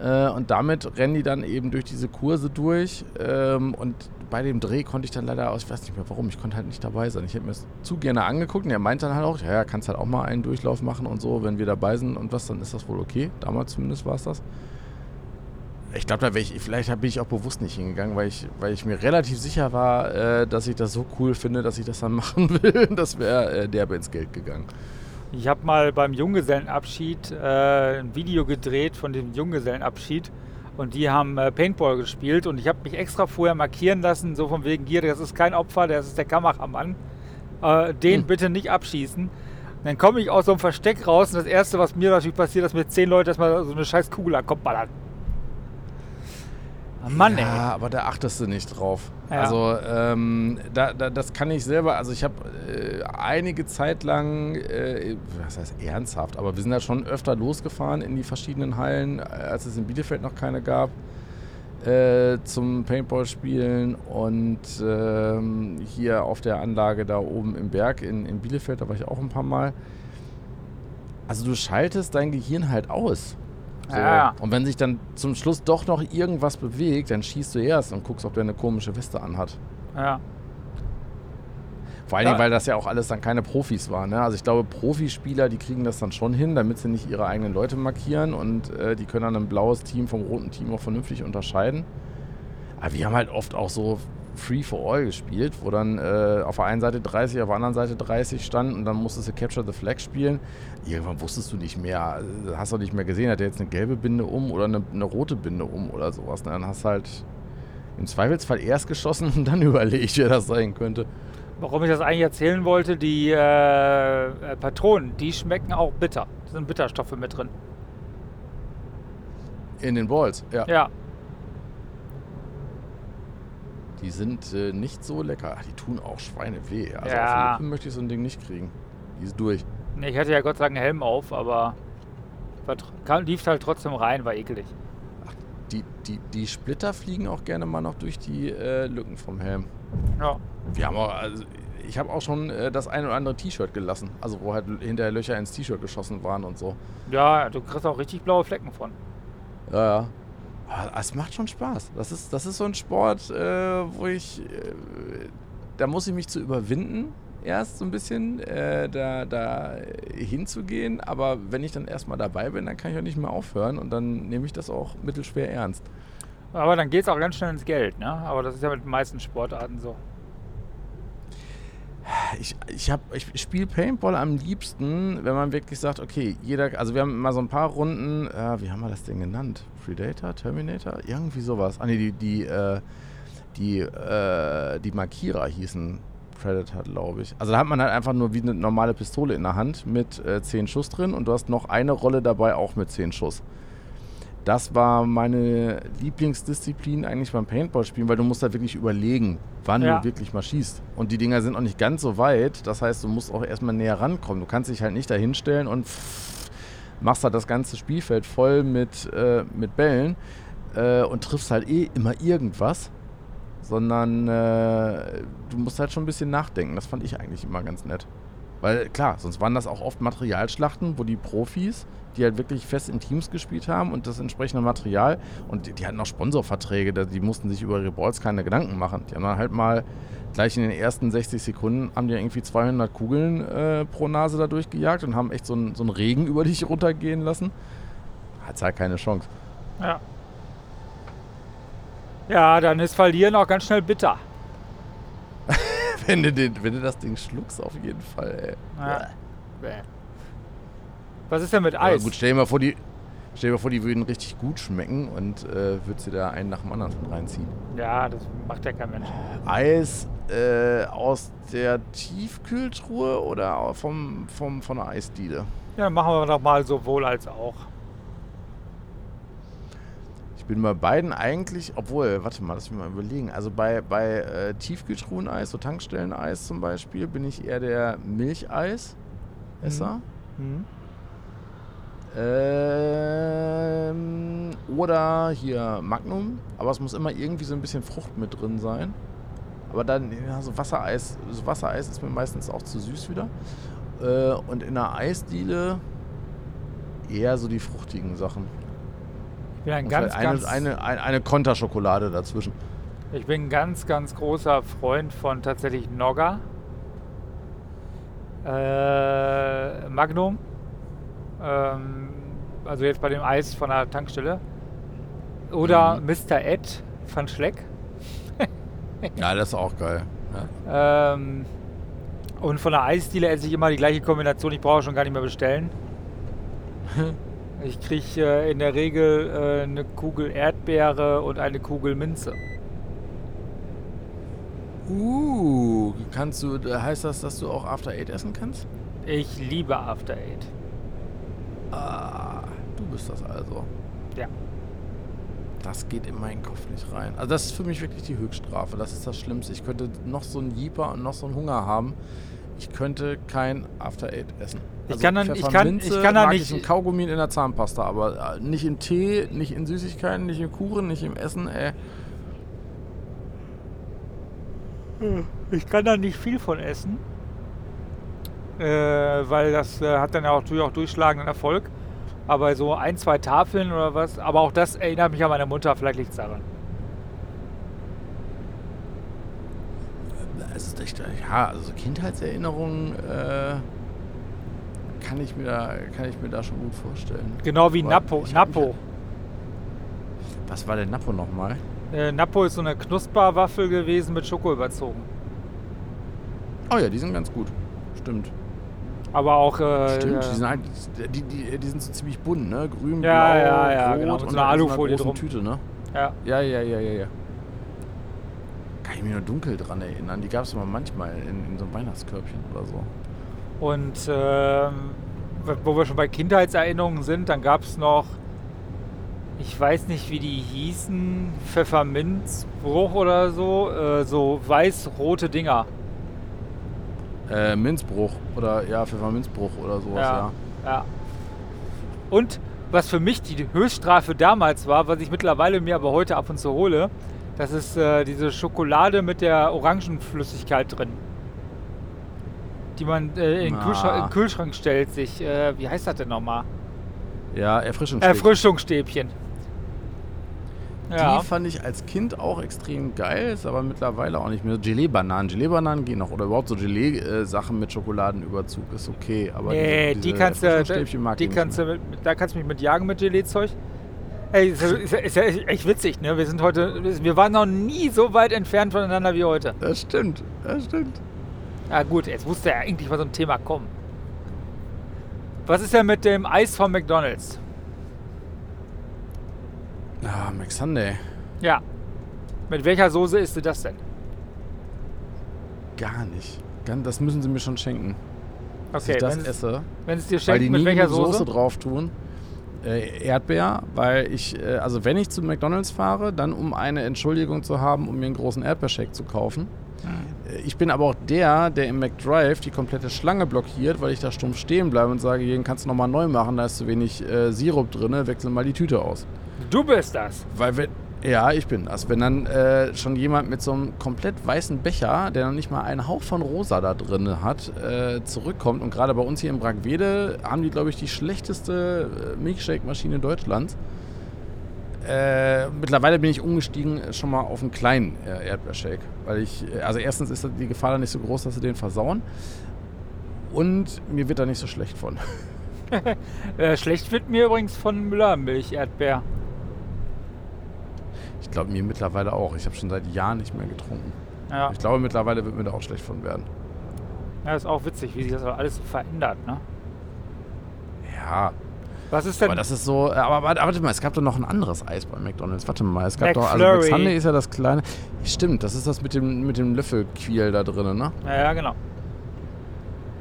Äh, und damit rennen die dann eben durch diese Kurse durch. Ähm, und bei dem Dreh konnte ich dann leider aus, ich weiß nicht mehr warum, ich konnte halt nicht dabei sein. Ich hätte mir das zu gerne angeguckt und er meinte dann halt auch, ja, ja, kannst halt auch mal einen Durchlauf machen und so, wenn wir dabei sind und was, dann ist das wohl okay. Damals zumindest war es das. Ich glaube, da ich, vielleicht bin ich auch bewusst nicht hingegangen, weil ich, weil ich mir relativ sicher war, äh, dass ich das so cool finde, dass ich das dann (laughs) machen will. Das wäre äh, derbe ins Geld gegangen. Ich habe mal beim Junggesellenabschied äh, ein Video gedreht von dem Junggesellenabschied und die haben äh, Paintball gespielt und ich habe mich extra vorher markieren lassen, so von wegen hier, das ist kein Opfer, das ist der Kameramann. Äh, den Hm. bitte nicht abschießen. Dann komme ich aus so einem Versteck raus und das erste, was mir natürlich passiert, ist, dass mir zehn Leute erstmal so eine scheiß Kugel an den Kopf ballern. Mann, ja, ey. aber da achtest du nicht drauf. Ja. Also, ähm, da, da, das kann ich selber, also ich habe äh, einige Zeit lang, äh, was heißt ernsthaft, aber wir sind da schon öfter losgefahren in die verschiedenen Hallen, äh, als es in Bielefeld noch keine gab, äh, zum Paintball-Spielen und ähm, hier auf der Anlage da oben im Berg in, in Bielefeld, da war ich auch ein paar Mal. Also du schaltest dein Gehirn halt aus. So. Ja. Und wenn sich dann zum Schluss doch noch irgendwas bewegt, dann schießt du erst und guckst, ob der eine komische Weste anhat. Ja. Vor allen Ja. Dingen, weil das ja auch alles dann keine Profis waren. Ne? Also ich glaube, Profispieler, die kriegen das dann schon hin, damit sie nicht ihre eigenen Leute markieren und äh, die können dann ein blaues Team vom roten Team auch vernünftig unterscheiden. Aber wir haben halt oft auch so Free for All gespielt, wo dann äh, auf der einen Seite 30, auf der anderen Seite 30 stand und dann musstest du Capture the Flag spielen. Irgendwann wusstest du nicht mehr, äh, hast du nicht mehr gesehen, hat er jetzt eine gelbe Binde um oder eine, eine rote Binde um oder sowas. Ne? Dann hast du halt im Zweifelsfall erst geschossen und dann (laughs) überlegt, wer das sein könnte. Warum ich das eigentlich erzählen wollte, die äh, äh, Patronen, die schmecken auch bitter. Da sind Bitterstoffe mit drin. In den Balls, ja. Ja. Die sind äh, nicht so lecker. Ach, die tun auch Schweine weh. Also Ja. auf Lippen möchte ich so ein Ding nicht kriegen. Die ist durch. Nee, ich hatte ja Gott sei Dank einen Helm auf, aber kam, lief halt trotzdem rein, war ekelig. Die, die, die Splitter fliegen auch gerne mal noch durch die äh, Lücken vom Helm. Ja. Wir haben auch, also ich habe auch schon äh, das ein oder andere T-Shirt gelassen. Also wo halt hinterher Löcher ins T-Shirt geschossen waren und so. Ja, du kriegst auch richtig blaue Flecken von. Ja, ja. Aber es macht schon Spaß. Das ist, das ist so ein Sport, äh, wo ich. Äh, da muss ich mich zu überwinden, erst so ein bisschen, äh, da, da hinzugehen. Aber wenn ich dann erstmal dabei bin, dann kann ich auch nicht mehr aufhören und dann nehme ich das auch mittelschwer ernst. Aber dann geht es auch ganz schnell ins Geld, ne? Aber das ist ja mit den meisten Sportarten so. Ich, ich, ich spiele Paintball am liebsten, wenn man wirklich sagt, okay, jeder, also wir haben immer so ein paar Runden, äh, wie haben wir das denn genannt? Predator, Terminator, irgendwie sowas. Ah ne, die, die, äh, die, äh, die Markierer hießen Predator, glaube ich. Also da hat man halt einfach nur wie eine normale Pistole in der Hand mit äh, 10 Schuss drin und du hast noch eine Rolle dabei, auch mit 10 Schuss. Das war meine Lieblingsdisziplin eigentlich beim Paintball-Spielen, weil du musst da wirklich überlegen, wann Ja. du wirklich mal schießt. Und die Dinger sind auch nicht ganz so weit. Das heißt, du musst auch erstmal näher rankommen. Du kannst dich halt nicht da hinstellen und machst halt das ganze Spielfeld voll mit, äh, mit Bällen äh, und triffst halt eh immer irgendwas. Sondern äh, du musst halt schon ein bisschen nachdenken. Das fand ich eigentlich immer ganz nett. Weil klar, sonst waren das auch oft Materialschlachten, wo die Profis die halt wirklich fest in Teams gespielt haben und das entsprechende Material. Und die, die hatten auch Sponsorverträge, die mussten sich über ihre Balls keine Gedanken machen. Die haben dann halt mal gleich in den ersten 60 Sekunden haben die irgendwie 200 Kugeln äh, pro Nase da durchgejagt und haben echt so einen so einen Regen (laughs) über dich runtergehen lassen. Hat's halt keine Chance. Ja. Ja, dann ist Verlieren auch ganz schnell bitter. (laughs) Wenn du, den, wenn du das Ding schluckst, auf jeden Fall, ey. Ja. Bäh. Was ist denn mit Eis? gut, stell dir mal vor, die, stell dir vor, die würden richtig gut schmecken und äh, würdest dir da einen nach dem anderen von reinziehen. Ja, das macht ja kein Mensch. Eis äh, aus der Tiefkühltruhe oder vom, vom, von der Eisdiele? Ja, machen wir doch mal sowohl als auch. Ich bin bei beiden eigentlich, obwohl, warte mal, lass mich mal überlegen. Also bei, bei äh, Tiefkühltruheneis, so Tankstelleneis zum Beispiel, bin ich eher der Milcheis-Esser. Hm. Ähm, oder hier Magnum, aber es muss immer irgendwie so ein bisschen Frucht mit drin sein. Aber dann, ja, so Wassereis, so Wassereis ist mir meistens auch zu süß wieder. Äh, und in der Eisdiele eher so die fruchtigen Sachen. Ich bin ein Und ganz, vielleicht ganz, eine, eine, eine, eine Konterschokolade dazwischen. ich bin ein ganz, ganz großer Freund von tatsächlich Nogga. Äh, Magnum. Ähm, also jetzt bei dem Eis von der Tankstelle. Oder Mhm. Mr. Ed von Schleck. Ja, das ist auch geil. Ja. Ähm, und von der Eisdiele esse ich immer die gleiche Kombination. Ich brauche schon gar nicht mehr bestellen. (laughs) Ich kriege äh, in der Regel äh, eine Kugel Erdbeere und eine Kugel Minze. Uh, kannst du, heißt das, dass du auch After Eight essen kannst? Ich liebe After Eight. Ah, du bist das also. Ja. Das geht in meinen Kopf nicht rein. Also das ist für mich wirklich die Höchststrafe. Das ist das Schlimmste. Ich könnte noch so einen Jeeper und noch so einen Hunger haben. Ich könnte kein After Eight essen. Also Ich kann dann- ich kann- ich kann da mag nicht- Ich in Kaugummi in der Zahnpasta, aber äh, nicht in Tee, nicht in Süßigkeiten, nicht im Kuchen, nicht im Essen. Äh. Ich kann da nicht viel von essen. Äh, weil das äh, hat dann ja auch, natürlich auch durchschlagenden Erfolg. Aber so ein, zwei Tafeln oder was. Aber auch das erinnert mich an meine Mutter. Vielleicht liegt es daran. Es ist echt, ja, also so Kindheitserinnerungen äh, kann, ich mir da, kann ich mir da schon gut vorstellen. Genau wie Aber Napo. Napo. Was war denn Napo nochmal? Äh, Napo ist so eine Knusperwaffel gewesen mit Schoko überzogen. Oh ja, die sind ganz gut. Stimmt. Aber auch. Äh, Stimmt, äh, die, sind halt, die, die, die sind so ziemlich bunt, ne? Grün, Ja, blau, ja, ja, rot genau, und so Alufolie drum. Tüte, ne? ja. Ja, ja, ja, ja, ja. Kann ich mich nur dunkel dran erinnern. Die gab es immer manchmal in, in so einem Weihnachtskörbchen oder so. Und ähm, wo wir schon bei Kindheitserinnerungen sind, dann gab es noch, ich weiß nicht, wie die hießen, Pfefferminzbruch oder so, äh, so weiß-rote Dinger. Äh, Minzbruch oder ja, Pfefferminzbruch oder sowas, ja. ja. Und was für mich die Höchststrafe damals war, was ich mittlerweile mir aber heute ab und zu hole, das ist äh, diese Schokolade mit der Orangenflüssigkeit drin. Die man äh, in, den Ah. Kühlschrank, in Kühlschrank stellt, sich, äh, wie heißt das denn nochmal? Ja, Erfrischungsstäbchen. Erfrischungsstäbchen. Ja. Die fand ich als Kind auch extrem geil, ist aber mittlerweile auch nicht mehr. Gelee-Bananen. Gelee-Bananen gehen noch. Oder überhaupt so Gelee-Sachen mit Schokoladenüberzug ist okay. Aber nee, diese, die kannst du, die kannst du mit, da kannst du mich mit jagen mit Gelee-Zeug. Ey, ist, ja- ist, ist ja echt witzig, ne? Wir sind heute, wir waren noch nie so weit entfernt voneinander wie heute. Das stimmt, das stimmt. Ja gut, jetzt musste ja eigentlich mal so ein Thema kommen. Was ist denn mit dem Eis von McDonalds? Ah, McSunday. Ja. Mit welcher Soße isst du das denn? Gar nicht. Das müssen sie mir schon schenken. Dass Okay, ich das wenn es- esse. wenn es dir Weil schenkt, die mit nie welcher Soße? Soße? drauf tun. Äh, Erdbeer, weil ich, äh, also wenn ich zu McDonalds fahre, dann um eine Entschuldigung zu haben, um mir einen großen Erdbeershake zu kaufen. Hm. Äh, Ich bin aber auch der, der im McDrive die komplette Schlange blockiert, weil ich da stumpf stehen bleibe und sage, hier kannst du nochmal neu machen, da ist zu wenig äh, Sirup drin, wechsel mal die Tüte aus. Du bist das. Weil wenn, Ja, ich bin das. Wenn dann äh, schon jemand mit so einem komplett weißen Becher, der noch nicht mal einen Hauch von rosa da drin hat, äh, zurückkommt und gerade bei uns hier in Bragwede haben die, glaube ich, die schlechteste äh, Milkshake-Maschine Deutschlands. Äh, mittlerweile bin ich umgestiegen schon mal auf einen kleinen äh, Erdbeershake, weil ich, äh, also erstens ist die Gefahr da nicht so groß, dass sie den versauen und mir wird da nicht so schlecht von. (laughs) äh, schlecht wird mir übrigens von Müllermilch Erdbeer. Ich glaube mir mittlerweile auch. Ich habe schon seit Jahren nicht mehr getrunken. Ja. Ich glaube mittlerweile wird mir da auch schlecht von werden. Ja, ist auch witzig, wie sich das alles so verändert, ne? Ja. Was ist denn? Aber das ist so, äh, aber warte, mal, es gab doch noch ein anderes Eis bei McDonalds. Warte mal, es gab doch, also McFlurry. McSunday ist ja das kleine. Stimmt, das ist das mit dem, mit dem Löffelquiel da drin, ne? ja, ja, genau.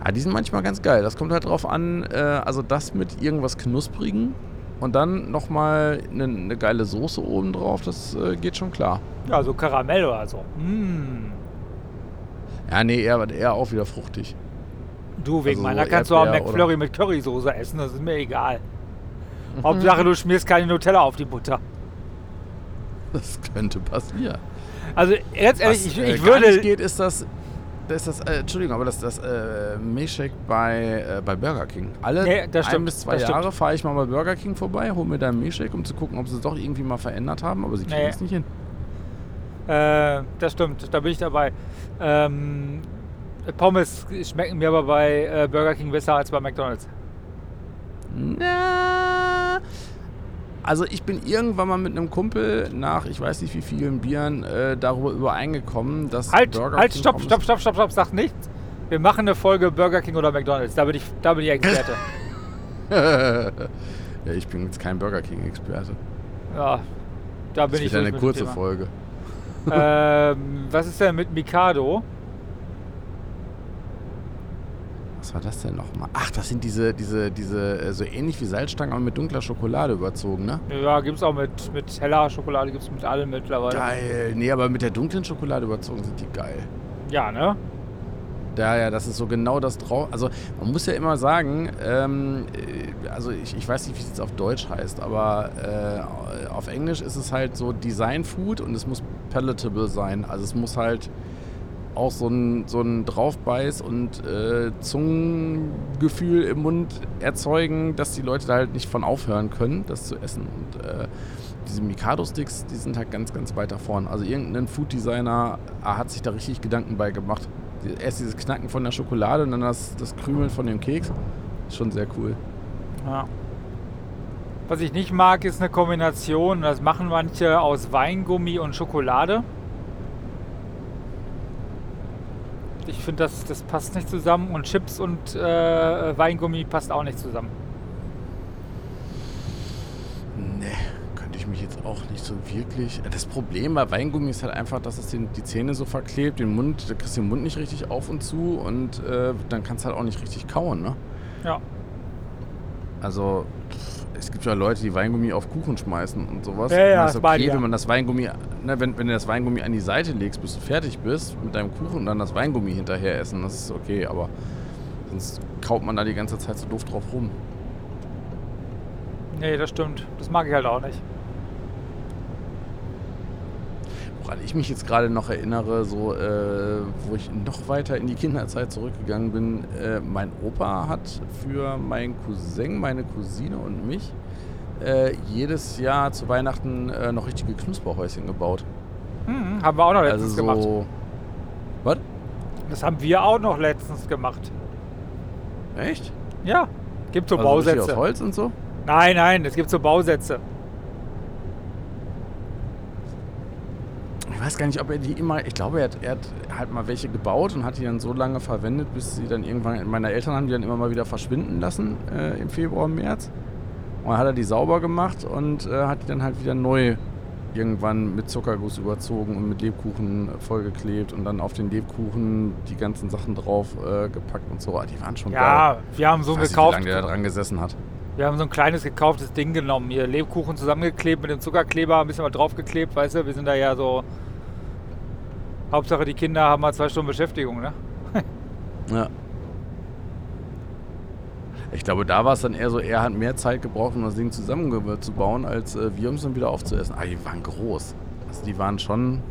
Ja, die sind manchmal ganz geil. Das kommt halt drauf an, äh, also das mit irgendwas Knusprigen und dann nochmal eine ne geile Soße oben drauf, das äh, geht schon klar. Ja, so Karamell oder so. Mm. Ja, nee, eher, eher auch wieder fruchtig. Du, wegen Also meiner so kannst du auch Erdbeer McFlurry mit Currysoße essen, das ist mir egal. Hauptsache, du schmierst keine Nutella auf die Butter. Das könnte passieren. Also, ganz ehrlich, Was, ich, äh, ich gar würde. nicht geht, ist das, das, ist das äh, Entschuldigung, aber das, das äh, Milkshake bei, äh, bei Burger King. Alle Nee, das ein stimmt, bis zwei. Jahre fahre ich mal bei Burger King vorbei, hole mir da einen um zu gucken, ob sie es doch irgendwie mal verändert haben, aber sie kriegen Nee. es nicht hin. Äh, das stimmt, da bin ich dabei. Ähm, Pommes schmecken mir aber bei äh, Burger King besser als bei McDonalds. Na, also ich bin irgendwann mal mit einem Kumpel nach, ich weiß nicht wie vielen Bieren, äh, darüber übereingekommen, dass Halt, Burger halt, King stopp, Pommes- stopp, stopp, stopp, stopp, sag nichts. Wir machen eine Folge Burger King oder McDonalds. Da bin ich, da bin ich Experte. (laughs) ja, ich bin jetzt kein Burger King-Experte. ja, da Das bin ich wird eine durch mit dem kurze. Folge. ähm, was ist denn mit Mikado? Was war das denn nochmal? Ach, das sind diese, diese, diese, äh, so ähnlich wie Salzstangen, aber mit dunkler Schokolade überzogen, ne? Ja, gibt's auch mit, mit heller Schokolade, gibt's mit allem mittlerweile. Geil. Nee, aber mit der dunklen Schokolade überzogen sind die geil. Ja, ne? Ja, ja, das ist so genau das drauf. Also man muss ja immer sagen, ähm, äh, also ich, ich weiß nicht, wie es jetzt auf Deutsch heißt, aber äh, auf Englisch ist es halt so Design Food und es muss palatable sein. Also es muss halt auch so ein, so ein Draufbeiß und äh, Zungengefühl im Mund erzeugen, dass die Leute da halt nicht von aufhören können, das zu essen. Und äh, diese Mikado-Sticks, die sind halt ganz, ganz weit da vorne. Also irgendein Food-Designer ah, hat sich da richtig Gedanken bei gemacht. Erst dieses Knacken von der Schokolade und dann das, das Krümeln von dem Keks. Ist schon sehr cool. Ja. Was ich nicht mag, ist eine Kombination, das machen manche aus Weingummi und Schokolade. Ich finde, das, das passt nicht zusammen und Chips und äh, Weingummi passt auch nicht zusammen. Nee, könnte ich mich jetzt auch nicht so wirklich. Das Problem bei Weingummi ist halt einfach, dass es den, die Zähne so verklebt, den Mund, da kriegst du den Mund nicht richtig auf und zu und äh, dann kannst du halt auch nicht richtig kauen, ne? Ja. Also, pff, es gibt ja Leute, die Weingummi auf Kuchen schmeißen und sowas. Ja, ja, Und das ist okay, wenn man das Weingummi, ne, wenn, wenn du das Weingummi an die Seite legst, bis du fertig bist mit deinem Kuchen und dann das Weingummi hinterher essen, das ist okay, aber sonst kaut man da die ganze Zeit so doof drauf rum. Nee, das stimmt. Das mag ich halt auch nicht. Woran ich mich jetzt gerade noch erinnere, so äh, wo ich noch weiter in die Kinderzeit zurückgegangen bin, äh, mein Opa hat für meinen Cousin, meine Cousine und mich äh, jedes Jahr zu Weihnachten äh, noch richtige Knusperhäuschen gebaut. Hm, haben wir auch noch Also letztens gemacht. so. Was? Das haben wir auch noch letztens gemacht. Echt? Ja. Gibt so also Bausätze. aus Holz und so? Nein, nein, es gibt so Bausätze. Ich weiß gar nicht, ob er die immer. Ich glaube, er hat, er hat halt mal welche gebaut und hat die dann so lange verwendet, bis sie dann irgendwann. Meine Eltern haben die dann immer mal wieder verschwinden lassen äh, im Februar, März. Und dann hat er die sauber gemacht und äh, hat die dann halt wieder neu irgendwann mit Zuckerguss überzogen und mit Lebkuchen vollgeklebt und dann auf den Lebkuchen die ganzen Sachen drauf äh, gepackt und so. Ah, Die waren schon geil. Ja, wir haben so ich weiß nicht, wie gekauft. lange der da dran gesessen hat. Wir haben so ein kleines gekauftes Ding genommen. Hier Lebkuchen zusammengeklebt mit dem Zuckerkleber, ein bisschen was draufgeklebt, weißt du? Wir sind da ja so. Hauptsache die Kinder haben mal zwei Stunden Beschäftigung, ne? (laughs) Ja. Ich glaube, da war es dann eher so, er hat mehr Zeit gebraucht, um das Ding zusammenzubauen, als äh, wir, um es dann wieder aufzuessen. Aber die waren groß. Also die waren schon.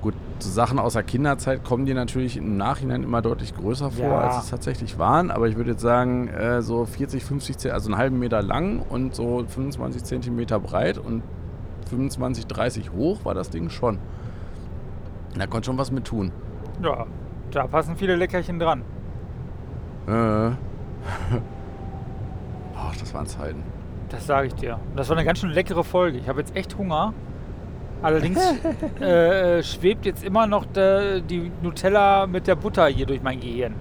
Gut, so Sachen aus der Kinderzeit kommen dir natürlich im Nachhinein immer deutlich größer vor, Ja. als es tatsächlich waren. Aber ich würde jetzt sagen, äh, so 40, 50, Zeh- also einen halben Meter lang und so 25 Zentimeter breit und 25, 30 hoch war das Ding schon. Da konnte schon was mit tun. Ja, da passen viele Leckerchen dran. Äh. (laughs) Ach, das waren Zeiten. Das sage ich dir. Das war eine ganz schön leckere Folge. Ich habe jetzt echt Hunger. Allerdings (laughs) äh, schwebt jetzt immer noch der, die Nutella mit der Butter hier durch mein Gehirn.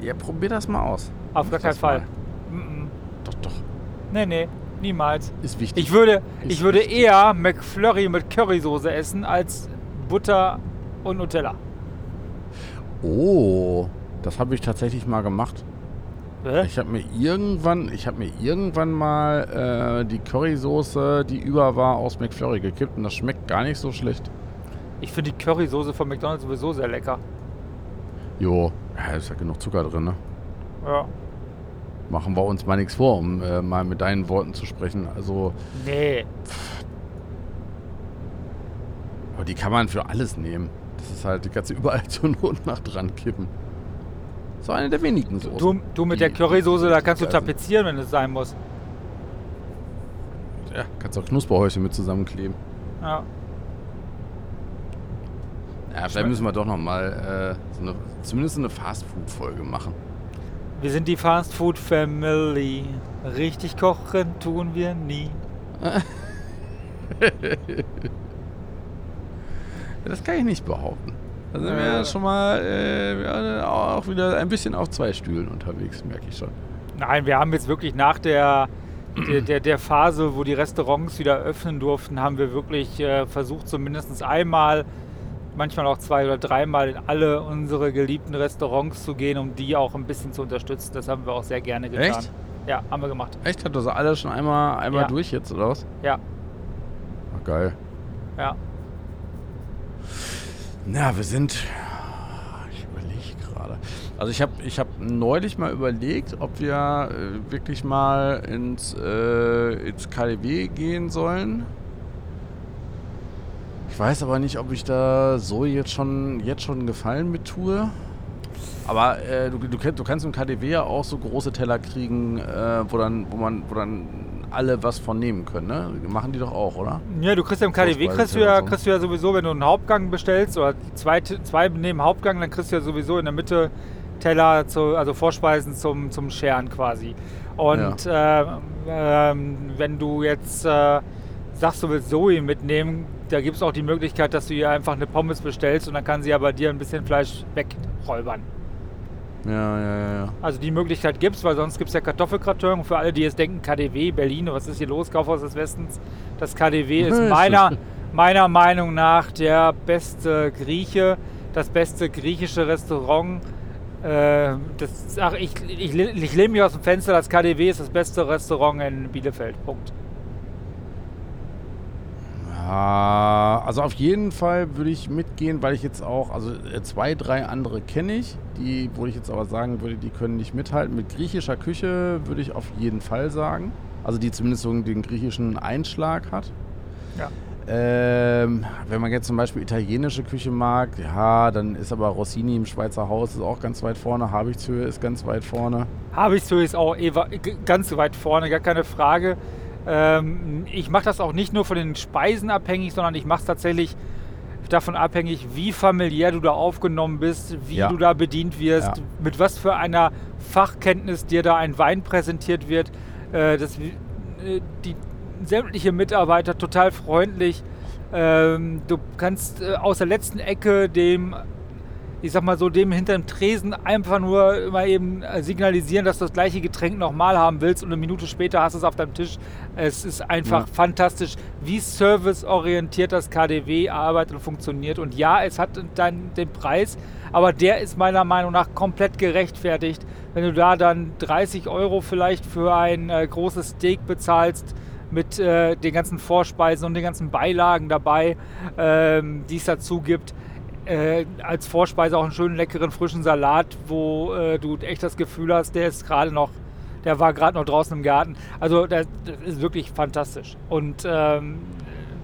Ja, probier das mal aus. Auf gar keinen Fall. Mm, mm. Doch, doch. Nee, nee, niemals. Ist wichtig. Ich würde, Ist ich würde wichtig. eher McFlurry mit Currysoße essen als Butter und Nutella. Oh, das habe ich tatsächlich mal gemacht. Hä? Ich habe mir irgendwann, ich habe mir irgendwann mal äh, die Currysoße, die über war, aus McFlurry gekippt und das schmeckt gar nicht so schlecht. Ich finde die Currysoße von McDonald's sowieso sehr lecker. Jo, ja, ist ja genug Zucker drin, ne? Ja. Machen wir uns mal nichts vor, um äh, mal mit deinen Worten zu sprechen. Also, Nee. Aber die kann man für alles nehmen. Das ist halt, die kannst du überall (laughs) zur Not nach dran kippen. So eine der wenigen Soßen. Du, du mit der Currysoße, da kannst du tapezieren, wenn es sein muss. Ja, kannst auch Knusperhäuschen mit zusammenkleben. Ja. Ja, vielleicht müssen wir doch noch mal äh, so eine, zumindest eine Fast-Food-Folge machen. Wir sind die Fast Food Family. Richtig kochen tun wir nie. (laughs) Das kann ich nicht behaupten. Da sind wir Äh. ja schon mal äh, auch wieder ein bisschen auf zwei Stühlen unterwegs, merke ich schon. Nein, wir haben jetzt wirklich nach der, der, der, der Phase, wo die Restaurants wieder öffnen durften, haben wir wirklich äh, versucht, zumindest einmal, manchmal auch zwei oder dreimal in alle unsere geliebten Restaurants zu gehen, um die auch ein bisschen zu unterstützen. Das haben wir auch sehr gerne getan. Echt? Ja, haben wir gemacht. Echt? Hat das alles schon einmal, einmal Ja. durch jetzt, oder was? Ja, Ach, geil. ja. Na, wir sind. Ich überlege gerade. Also ich habe ich hab neulich mal überlegt, ob wir äh, wirklich mal ins, äh, ins KDW gehen sollen. Ich weiß aber nicht, ob ich da so jetzt schon, jetzt schon einen Gefallen mit tue. Aber äh, du, du, du kannst im KDW ja auch so große Teller kriegen, äh, wo, dann, wo, man, wo dann alle was von nehmen können. Ne? Machen die doch auch, oder? Ja, du kriegst ja im KDW, kriegst du, ja, kriegst du ja sowieso, wenn du einen Hauptgang bestellst oder zwei, zwei neben Hauptgang, dann kriegst du ja sowieso in der Mitte Teller, zu, also Vorspeisen zum, zum Scheren quasi. Und äh, ähm, wenn du jetzt äh, sagst, du willst Zoe mitnehmen, da gibt es auch die Möglichkeit, dass du ihr einfach eine Pommes bestellst und dann kann sie ja bei dir ein bisschen Fleisch wegräubern. Ja, ja, ja. Also die Möglichkeit gibt es, weil sonst gibt es ja Kartoffelgratin. Und für alle, die jetzt denken, KDW, Berlin, was ist hier los, Kaufhaus des Westens? Das KDW (laughs) ist meiner, meiner Meinung nach der beste Grieche, das beste griechische Restaurant. Äh, das, ach, ich, ich, ich lehne mich aus dem Fenster, das KDW ist das beste Restaurant in Bielefeld. Punkt. Ja, also auf jeden Fall würde ich mitgehen, weil ich jetzt auch, also äh, zwei, drei andere kenne ich, die, wo ich jetzt aber sagen würde, die können nicht mithalten. Mit griechischer Küche würde ich auf jeden Fall sagen. Also die zumindest so den griechischen Einschlag hat. Ja. Ähm, wenn man jetzt zum Beispiel italienische Küche mag, ja, dann ist aber Rossini im Schweizer Haus ist auch ganz weit vorne, Habichtshöhe ist ganz weit vorne. Habichtshöhe ist auch ganz weit vorne, gar keine Frage. Ähm, ich mache das auch nicht nur von den Speisen abhängig, sondern ich mache es tatsächlich davon abhängig, wie familiär du da aufgenommen bist, wie Ja. du da bedient wirst, Ja. mit was für einer Fachkenntnis dir da ein Wein präsentiert wird. Äh, das, äh, die sämtliche Mitarbeiter total freundlich. Ähm, du kannst äh, aus der letzten Ecke dem ich sag mal so, dem hinter dem Tresen einfach nur mal eben äh, signalisieren, dass du das gleiche Getränk nochmal haben willst und eine Minute später hast du es auf deinem Tisch. Es ist einfach Ja. fantastisch, wie serviceorientiert das KDW arbeitet und funktioniert. Und ja, es hat dann den Preis, aber der ist meiner Meinung nach komplett gerechtfertigt. Wenn du da dann 30 Euro vielleicht für ein äh, großes Steak bezahlst, mit äh, den ganzen Vorspeisen und den ganzen Beilagen dabei, ähm, die es dazu gibt äh, als Vorspeise auch einen schönen leckeren frischen Salat, wo äh, du echt das Gefühl hast, der ist gerade noch, der war gerade noch draußen im Garten. Also das, das ist wirklich fantastisch. Und ähm,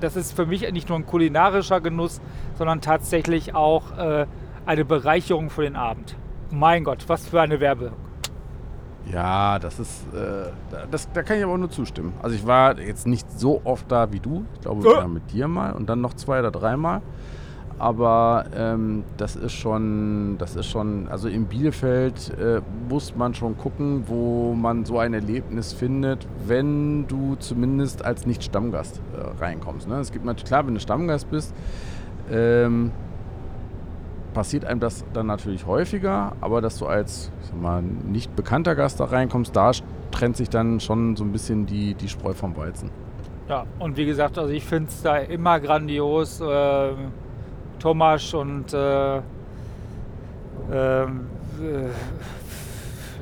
das ist für mich nicht nur ein kulinarischer Genuss, sondern tatsächlich auch äh, eine Bereicherung für den Abend. Mein Gott, was für eine Werbe. Ja, das ist, äh, das, da kann ich aber nur zustimmen. Also ich war jetzt nicht so oft da wie du. Ich glaube, wir waren mit dir mal und dann noch zwei oder dreimal. Aber ähm, das ist schon, das ist schon, also in Bielefeld äh, muss man schon gucken, wo man so ein Erlebnis findet, wenn du zumindest als Nicht-Stammgast äh, reinkommst. Ne? Es gibt natürlich, klar, wenn du Stammgast bist, ähm, passiert einem das dann natürlich häufiger, aber dass du als nicht bekannter Gast da reinkommst, da trennt sich dann schon so ein bisschen die, die Spreu vom Weizen. Ja, und wie gesagt, also ich finde es da immer grandios. Äh, Thomas und äh, äh,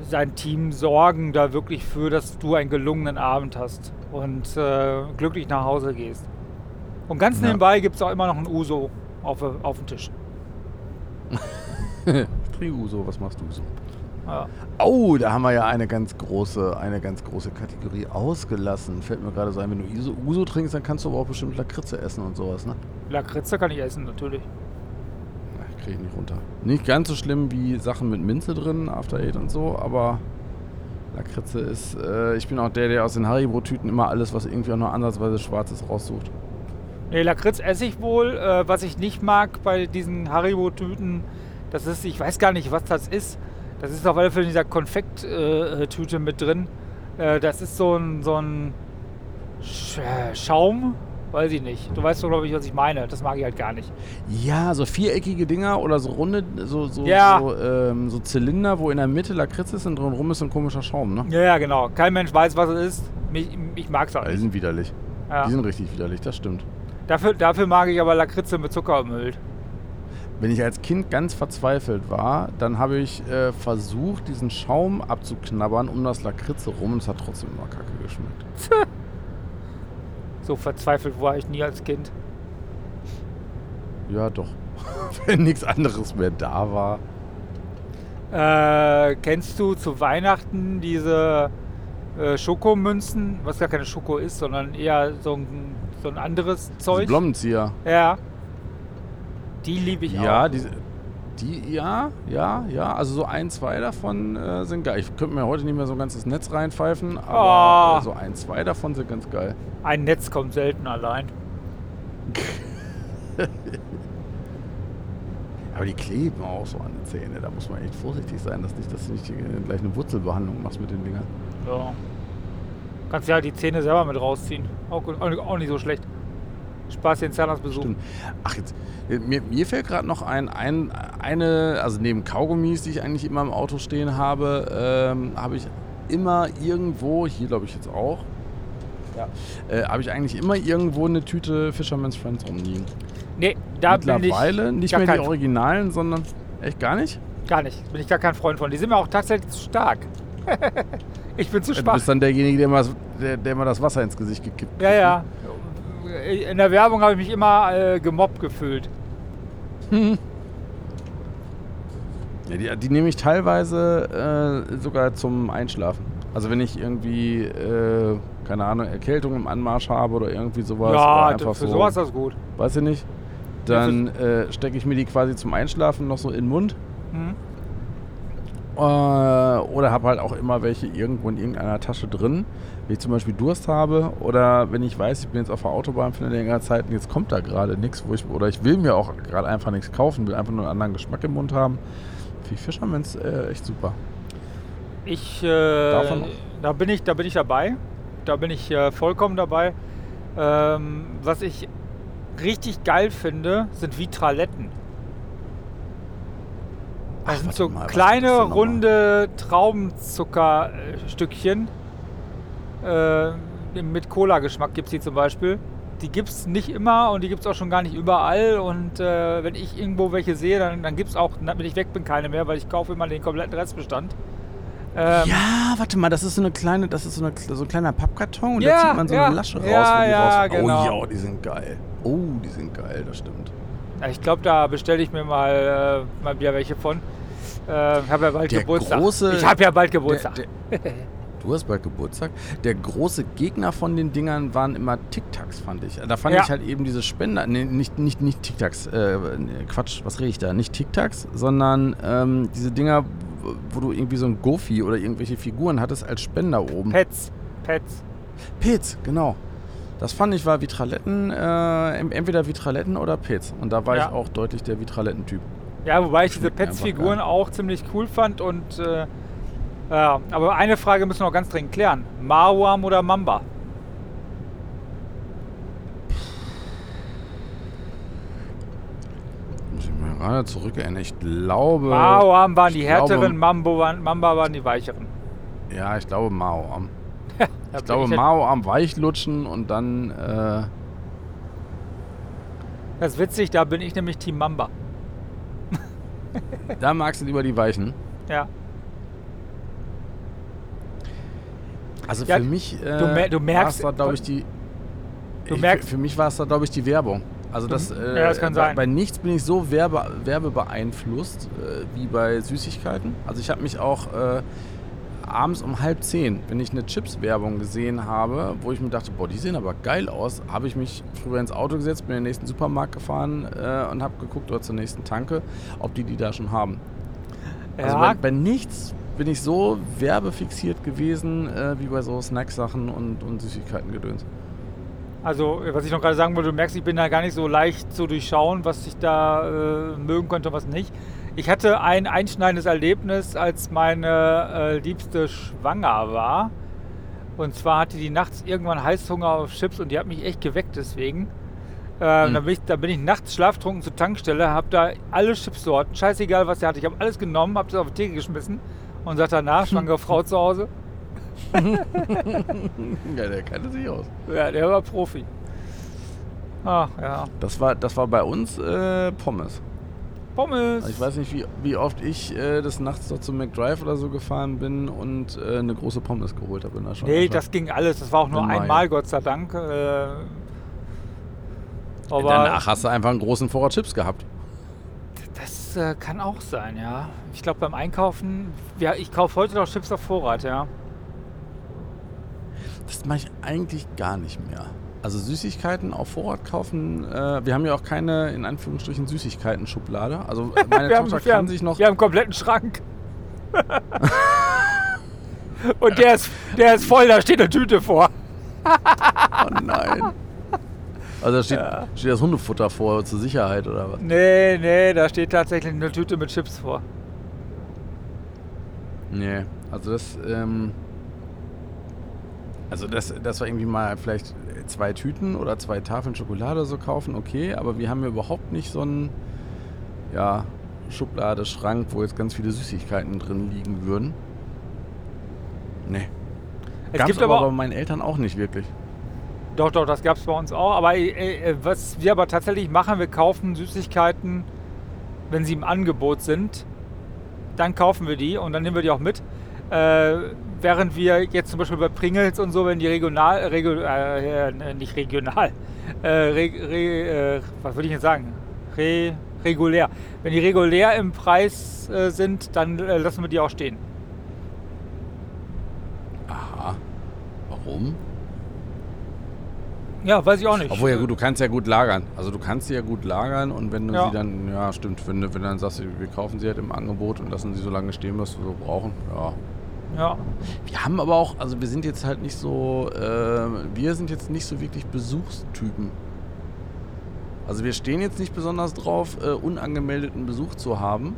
sein Team sorgen da wirklich für, dass du einen gelungenen Abend hast und äh, glücklich nach Hause gehst. Und ganz ja. nebenbei gibt es auch immer noch ein Uso auf, auf dem Tisch. (laughs) trinke Uso, was machst du so? Ja. Oh, da haben wir ja eine ganz große, eine ganz große Kategorie ausgelassen. Fällt mir gerade so ein, wenn du Uso, Uso trinkst, dann kannst du aber auch bestimmt Lakritze essen und sowas, ne? Lakritze kann ich essen, natürlich. Kriege ich nicht runter. Nicht ganz so schlimm wie Sachen mit Minze drin, After Eight und so, aber Lakritze ist. Äh, ich bin auch der, der aus den Haribo-Tüten immer alles, was irgendwie auch nur ansatzweise schwarz ist, raussucht. Nee, Lakritz esse ich wohl. Äh, was ich nicht mag bei diesen Haribo-Tüten, das ist, ich weiß gar nicht, was das ist. Das ist auf alle Fälle in dieser Konfekt-Tüte mit drin. Äh, das ist so ein, so ein Schaum, weiß ich nicht. Du weißt doch, glaube ich, was ich meine. Das mag ich halt gar nicht. Ja, so viereckige Dinger oder so runde, so, so, ja. so, ähm, so Zylinder, wo in der Mitte Lakritz ist und drumherum ist so ein komischer Schaum, ne? Ja, ja, genau. Kein Mensch weiß, was es ist. Ich, ich mag es halt nicht. Die sind widerlich. Ja. Die sind richtig widerlich, das stimmt. Dafür, dafür mag ich aber Lakritze mit Zucker umhüllt. Wenn ich als Kind ganz verzweifelt war, dann habe ich äh, versucht, diesen Schaum abzuknabbern um das Lakritze rum und es hat trotzdem immer kacke geschmeckt. So verzweifelt war ich nie als Kind. Ja, doch. (laughs) Wenn nichts anderes mehr da war. Äh, kennst du zu Weihnachten diese äh, Schokomünzen, was gar keine Schoko ist, sondern eher so ein, so ein anderes Zeug? Blommenzieher. Ja. Die liebe ich ja, auch. Ja, diese, die, ja, ja, ja. Also so ein, zwei davon äh, sind geil. Ich könnte mir heute nicht mehr so ein ganzes Netz reinpfeifen, aber oh. so ein, zwei davon sind ganz geil. Ein Netz kommt selten allein. (laughs) aber die kleben auch so an den Zähnen. Da muss man echt vorsichtig sein, dass, nicht, dass du nicht gleich eine Wurzelbehandlung machst mit den Dingern. Ja. Kannst ja die Zähne selber mit rausziehen. Auch, auch nicht so schlecht. Spaß den Zahnarzt besuchen. Ach, jetzt, mir, mir fällt gerade noch ein, ein, eine, also neben Kaugummis, die ich eigentlich immer im Auto stehen habe, ähm, habe ich immer irgendwo, hier glaube ich jetzt auch, ja, äh, habe ich eigentlich immer irgendwo eine Tüte Fisherman's Friends rumliegen. Nee, da bin ich. Mittlerweile nicht mehr die Originalen, sondern echt gar nicht? Gar nicht. Bin ich gar kein Freund von. Die sind mir auch tatsächlich zu stark. (laughs) ich bin zu schwach. Du bist dann derjenige, der mal, der, der mal das Wasser ins Gesicht gekippt hat. Ja, ja in der Werbung habe ich mich immer äh, gemobbt gefühlt. Hm. (laughs) Ja, die, die nehme ich teilweise äh, sogar zum Einschlafen. Also wenn ich irgendwie, äh, keine Ahnung, Erkältung im Anmarsch habe oder irgendwie sowas. Ja, einfach für so, sowas ist das gut. Weiß ich nicht. Dann äh, stecke ich mir die quasi zum Einschlafen noch so in den Mund. Mhm. Äh, oder habe halt auch immer welche irgendwo in irgendeiner Tasche drin. Wenn ich zum Beispiel Durst habe oder wenn ich weiß, ich bin jetzt auf der Autobahn für eine längere Zeit und jetzt kommt da gerade nichts, wo ich, oder ich will mir auch gerade einfach nichts kaufen, will einfach nur einen anderen Geschmack im Mund haben. Finde ich Fischermans äh, echt super. Ich, äh, da bin ich, da bin ich dabei. Da bin ich äh, vollkommen dabei. Ähm, was ich richtig geil finde, sind Vitraletten. Das Ach, sind so mal, kleine, runde Traubenzuckerstückchen. Äh, mit Cola-Geschmack gibt es die zum Beispiel. Die gibt es nicht immer und die gibt es auch schon gar nicht überall. Und äh, wenn ich irgendwo welche sehe, dann, dann gibt es auch, wenn ich weg bin, keine mehr, weil ich kaufe immer den kompletten Restbestand. Ähm, ja, warte mal, das ist so eine kleine, das ist so, eine, so ein kleiner Pappkarton und ja, da zieht man so ja, eine Lasche raus. Ja, ja, raus. genau. Oh ja, die sind geil. Oh, die sind geil, das stimmt. Ja, ich glaube, da bestelle ich mir mal, äh, mal wieder welche von. Äh, ich habe ja bald Der Geburtstag. große- ich habe ja bald Geburtstag. Der, der, (laughs) du hast bald Geburtstag. Der große Gegner von den Dingern waren immer Tic-Tacs, fand ich. Da fand Ja. ich halt eben diese Spender. Nee, nicht, nicht, nicht Tic-Tacs. Äh, nee, Quatsch, was rede ich da? Nicht Tic-Tacs, sondern ähm, diese Dinger, wo- du irgendwie so ein Goofy oder irgendwelche Figuren hattest als Spender oben. Pets. Pets. Pets, genau. Das fand ich war Vitraletten, äh, entweder Vitraletten oder Pets. Und da war Ja. ich auch deutlich der Vitraletten-Typ. Ja, wobei ich diese Pets-Figuren auch ziemlich cool fand und äh, ja, aber eine Frage müssen wir noch ganz dringend klären. Marwam oder Mamba? Muss ich mal gerade zurück erinnern. Ich glaube. Marwam waren die ich glaube- härteren, Mambo waren, Mamba waren die weicheren. Ja, ich glaube Mao am. Da Ich glaube ja- Mao am Weichlutschen und dann. Äh, Das ist witzig, da bin ich nämlich Team Mamba. da magst du lieber die Weichen. Ja. Also Ja, für mich. Äh, du mer- du merkst- war's da, glaube ich, die. Du ich, merkst- Für mich war es da, glaube ich, die Werbung. Also das, äh, ja, das kann bei, sein. bei nichts bin ich so werbe, werbebeeinflusst äh, wie bei Süßigkeiten. Also ich habe mich auch äh, abends um halb zehn, wenn ich eine Chips-Werbung gesehen habe, wo ich mir dachte, boah, die sehen aber geil aus, habe ich mich früher ins Auto gesetzt, bin in den nächsten Supermarkt gefahren äh, und habe geguckt oder zur nächsten Tanke, ob die die da schon haben. Also Ja, bei, bei nichts bin ich so werbefixiert gewesen äh, wie bei so Snacksachen und, und Süßigkeiten-Gedöns. also was ich noch gerade sagen wollte, du merkst, ich bin da gar nicht so leicht zu durchschauen, was ich da äh, mögen könnte und was nicht. Ich hatte ein einschneidendes Erlebnis, als meine äh, Liebste schwanger war. Und zwar hatte die nachts irgendwann Heißhunger auf Chips und die hat mich echt geweckt deswegen. Äh, Hm. da, bin ich, da bin ich nachts schlaftrunken zur Tankstelle, habe da alle Chipsorten, scheißegal was sie hatte, ich habe alles genommen, habe das auf die Theke geschmissen und sagte danach, schwangere (laughs) Frau zu Hause, (laughs) Ja, der kannte sich aus. ja, der war Profi. Ach ja, Das war, das war bei uns äh, Pommes. Pommes. Also ich weiß nicht, wie, wie oft ich äh, des Nachts noch zum McDrive oder so gefahren bin und äh, eine große Pommes geholt habe in der Nee, das ging alles. Das war auch nur Im Mai. einmal, Gott sei Dank. Äh, aber Danach hast du einfach einen großen Vorrat Chips gehabt. Das äh, kann auch sein, ja. Ich glaube beim Einkaufen, ja, ich kaufe heute noch Chips auf Vorrat, ja. Das mache ich eigentlich gar nicht mehr. Also Süßigkeiten auf Vorrat kaufen. Äh, wir haben ja auch keine, in Anführungsstrichen, Süßigkeiten-Schublade. Also äh, (laughs) meine wir, haben, Tochter wir, kann haben, sich noch... wir haben einen kompletten Schrank. (laughs) Und der ist, der ist voll, da steht eine Tüte vor. Oh nein. Also da steht, steht das Hundefutter vor zur Sicherheit oder was? Nee, nee, da steht tatsächlich eine Tüte mit Chips vor. Nee, also das, ähm, also das, das war irgendwie mal vielleicht zwei Tüten oder zwei Tafeln Schokolade so kaufen, okay, aber wir haben ja überhaupt nicht so einen, ja, Schublade, Schrank, wo jetzt ganz viele Süßigkeiten drin liegen würden. Nee. Es Gab's gibt aber, aber bei meinen Eltern auch nicht wirklich. Doch, doch, das gab es bei uns auch. Aber äh, äh, was wir aber tatsächlich machen, wir kaufen Süßigkeiten, wenn sie im Angebot sind. Dann kaufen wir die und dann nehmen wir die auch mit. Äh, während wir jetzt zum Beispiel bei Pringles und so, wenn die regional, regu, äh, äh, nicht regional, äh, re, re, äh, was würde ich jetzt sagen? Re, regulär. Wenn die regulär im Preis äh, sind, dann äh, lassen wir die auch stehen. Aha. Warum? Ja, weiß ich auch nicht. Obwohl ja gut, du kannst ja gut lagern. Also du kannst sie ja gut lagern und wenn du Ja. sie dann, ja stimmt, wenn du, wenn du dann sagst, wir kaufen sie halt im Angebot und lassen sie so lange stehen, was wir so brauchen, ja. Ja. Wir haben aber auch, also wir sind jetzt halt nicht so, äh, wir sind jetzt nicht so wirklich Besuchstypen. Also wir stehen jetzt nicht besonders drauf, äh, unangemeldeten Besuch zu haben.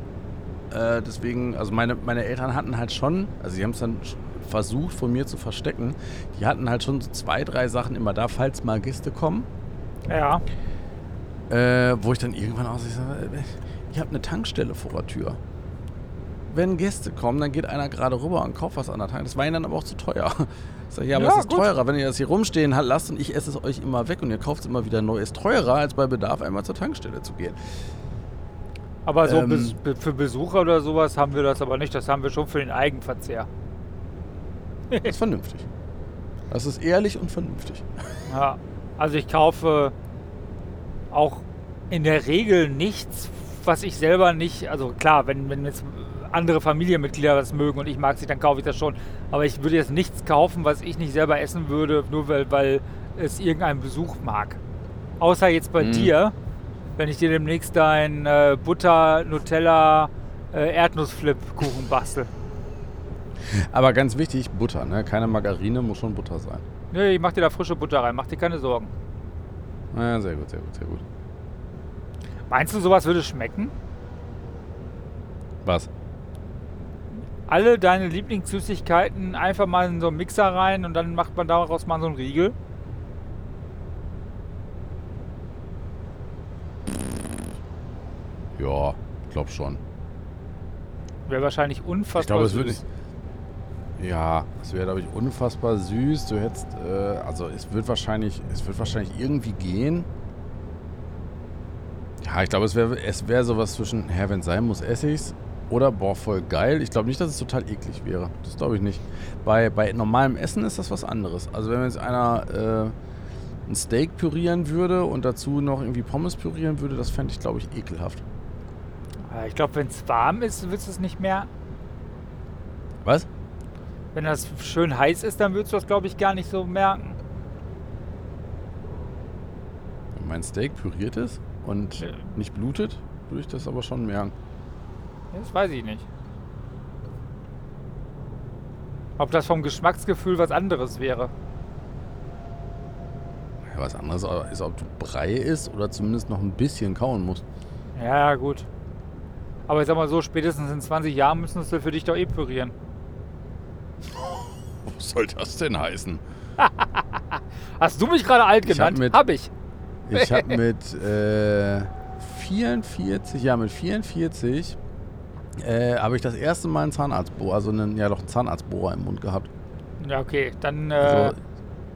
Äh, deswegen, also meine, meine Eltern hatten halt schon, also sie haben es dann sch- versucht von mir zu verstecken, die hatten halt schon so zwei, drei Sachen immer da, falls mal Gäste kommen. Ja. Äh, wo ich dann irgendwann aus, ich sage, äh, ihr habt eine Tankstelle vor der Tür. Wenn Gäste kommen, dann geht einer gerade rüber und kauft was an der Tankstelle. Das war ihnen dann aber auch zu teuer. Ich sage, ja, aber Ja, es ist gut. teurer. Wenn ihr das hier rumstehen lasst und ich esse es euch immer weg und ihr kauft es immer wieder neu, ist teurer, als bei Bedarf einmal zur Tankstelle zu gehen. Aber so Ähm, für Besucher oder sowas haben wir das aber nicht. Das haben wir schon für den Eigenverzehr. Das ist vernünftig. Das ist ehrlich und vernünftig. Ja. Also ich kaufe auch in der Regel nichts, was ich selber nicht, also klar, wenn, wenn jetzt andere Familienmitglieder das mögen und ich mag sie, dann kaufe ich das schon. Aber ich würde jetzt nichts kaufen, was ich nicht selber essen würde, nur weil, weil es irgendeinen Besuch mag. Außer jetzt bei Mhm. dir, wenn ich dir demnächst dein äh, Butter, Nutella, äh, Erdnussflip-Kuchen bastel. Aber ganz wichtig, Butter, ne? Keine Margarine, muss schon Butter sein. Nee, ich mach dir da frische Butter rein, mach dir keine Sorgen. Ja, sehr gut, sehr gut, sehr gut. Meinst du, sowas würde schmecken? Was? Alle deine Lieblingssüßigkeiten einfach mal in so einen Mixer rein und dann macht man daraus mal so einen Riegel? Ja, glaub schon. Wäre wahrscheinlich unfassbar Ich glaube, es würde. Ja, es wäre, glaube ich, unfassbar süß. Du hättest, äh, also es wird wahrscheinlich, es wird wahrscheinlich irgendwie gehen. Ja, ich glaube, es wäre es wär sowas zwischen, hä, wenn es sein muss, esse ich's. Oder, boah, voll geil. Ich glaube nicht, dass es total eklig wäre. Das glaube ich nicht. Bei, bei normalem Essen ist das was anderes. Also wenn jetzt einer äh, ein Steak pürieren würde und dazu noch irgendwie Pommes pürieren würde, das fände ich, glaube ich, ekelhaft. Ja, Ich glaube, wenn es warm ist, willst du es nicht mehr. Was? Wenn das schön heiß ist, dann würdest du das, glaube ich, gar nicht so merken. Wenn mein Steak püriert ist und Ja. nicht blutet, würde ich das aber schon merken. Das weiß ich nicht. Ob das vom Geschmacksgefühl was anderes wäre. Ja, was anderes ist, ob du Brei isst oder zumindest noch ein bisschen kauen musst. Ja, gut. Aber ich sag mal so, spätestens in 20 Jahren müssen es für dich doch eh pürieren. Was soll das denn heißen? (laughs) Hast du mich gerade alt Ich hab genannt? mit- Hab ich. Ich habe (laughs) mit äh, 44, ja mit 44, äh, habe ich das erste Mal einen Zahnarztbohrer, also einen, ja doch einen Zahnarztbohrer im Mund gehabt. Ja, okay. Dann, äh, Also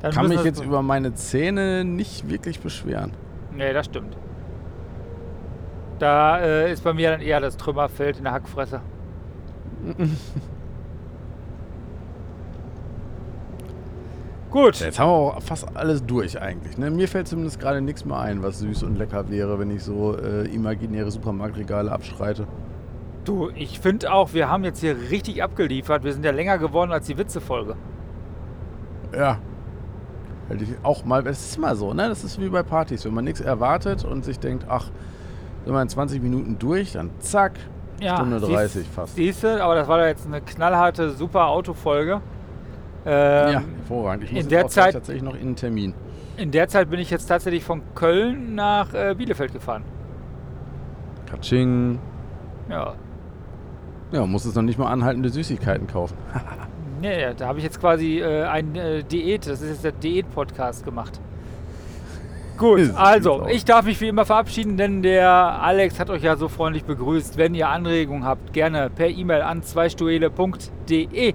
dann kann mich jetzt über meine Zähne nicht wirklich beschweren. Nee, das stimmt. Da äh, ist bei mir dann eher das Trümmerfeld in der Hackfresse. (laughs) Gut. Jetzt haben wir auch fast alles durch eigentlich. Ne? Mir fällt zumindest gerade nichts mehr ein, was süß und lecker wäre, wenn ich so äh, imaginäre Supermarktregale abschreite. Du, ich finde auch, wir haben jetzt hier richtig abgeliefert. Wir sind ja länger geworden als die Witzefolge. Ja. Hätte ich auch mal, es ist mal so, ne? Das ist wie bei Partys. Wenn man nichts erwartet und sich denkt, ach, sind wir in 20 Minuten durch, dann zack, Stunde 30 fast. Siehst du, aber das war doch jetzt eine knallharte, super Autofolge. Ähm, ja, hervorragend. Ich muss in der Zeit- tatsächlich noch in einen Termin. In der Zeit bin ich jetzt tatsächlich von Köln nach äh, Bielefeld gefahren. Katsching. Ja. Ja, muss es noch nicht mal anhaltende Süßigkeiten kaufen. (laughs) Nee, da habe ich jetzt quasi äh, ein äh, Diät, das ist jetzt der Diät-Podcast gemacht. Gut, So also, ich darf mich wie immer verabschieden, denn der Alex hat euch ja so freundlich begrüßt. Wenn ihr Anregungen habt, gerne per E-Mail an zweistuele.de.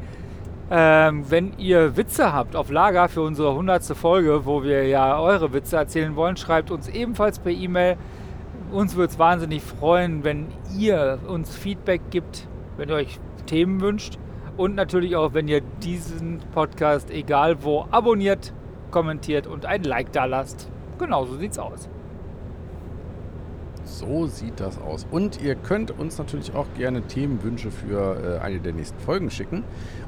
Ähm, wenn ihr Witze habt auf Lager für unsere 100. Folge, wo wir ja eure Witze erzählen wollen, schreibt uns ebenfalls per E-Mail. Uns würde es wahnsinnig freuen, wenn ihr uns Feedback gibt, wenn ihr euch Themen wünscht. Und natürlich auch, wenn ihr diesen Podcast, egal wo, abonniert, kommentiert und ein Like da lasst. Genau so sieht's aus. So sieht das aus. Und ihr könnt uns natürlich auch gerne Themenwünsche für äh, eine der nächsten Folgen schicken.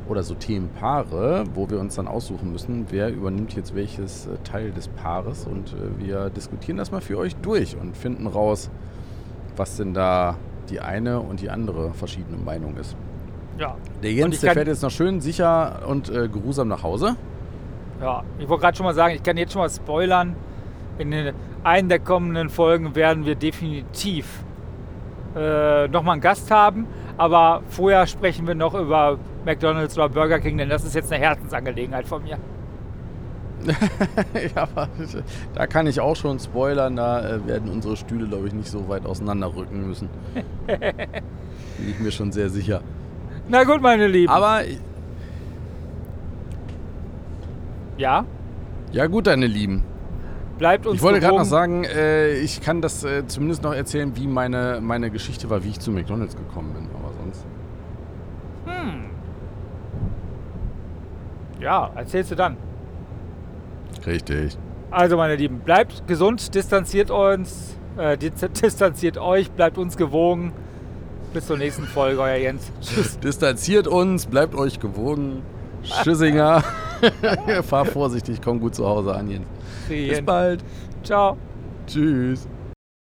Oder so Themenpaare, wo wir uns dann aussuchen müssen, wer übernimmt jetzt welches äh, Teil des Paares. Und äh, wir diskutieren das mal für euch durch und finden raus, was denn da die eine und die andere verschiedene Meinung ist. Ja. Der Jens, der fährt jetzt noch schön sicher und äh, geruhsam nach Hause. Ja, ich wollte gerade schon mal sagen, ich kann jetzt schon mal spoilern. In den, einen der kommenden Folgen werden wir definitiv äh, nochmal einen Gast haben. Aber vorher sprechen wir noch über McDonalds oder Burger King, denn das ist jetzt eine Herzensangelegenheit von mir. (laughs) ja, aber da kann ich auch schon spoilern. Da äh, werden unsere Stühle, glaube ich, nicht so weit auseinanderrücken müssen. (laughs) Bin ich mir schon sehr sicher. Na gut, meine Lieben. Aber ja, ja gut, deine Lieben. Bleibt uns Ich wollte gerade noch sagen, äh, ich kann das äh, zumindest noch erzählen, wie meine, meine Geschichte war, wie ich zu McDonalds gekommen bin. Aber sonst. Hm. Ja, erzählst du dann. Richtig. Also, meine Lieben, bleibt gesund, distanziert uns, äh, (laughs) distanziert euch, bleibt uns gewogen. Bis zur nächsten Folge, euer Jens. Tschüss. (laughs) Distanziert uns, bleibt euch gewogen. Tschüssinger. (laughs) Fahr vorsichtig, komm gut zu Hause an, Jens. Bis bald. Ciao. Tschüss.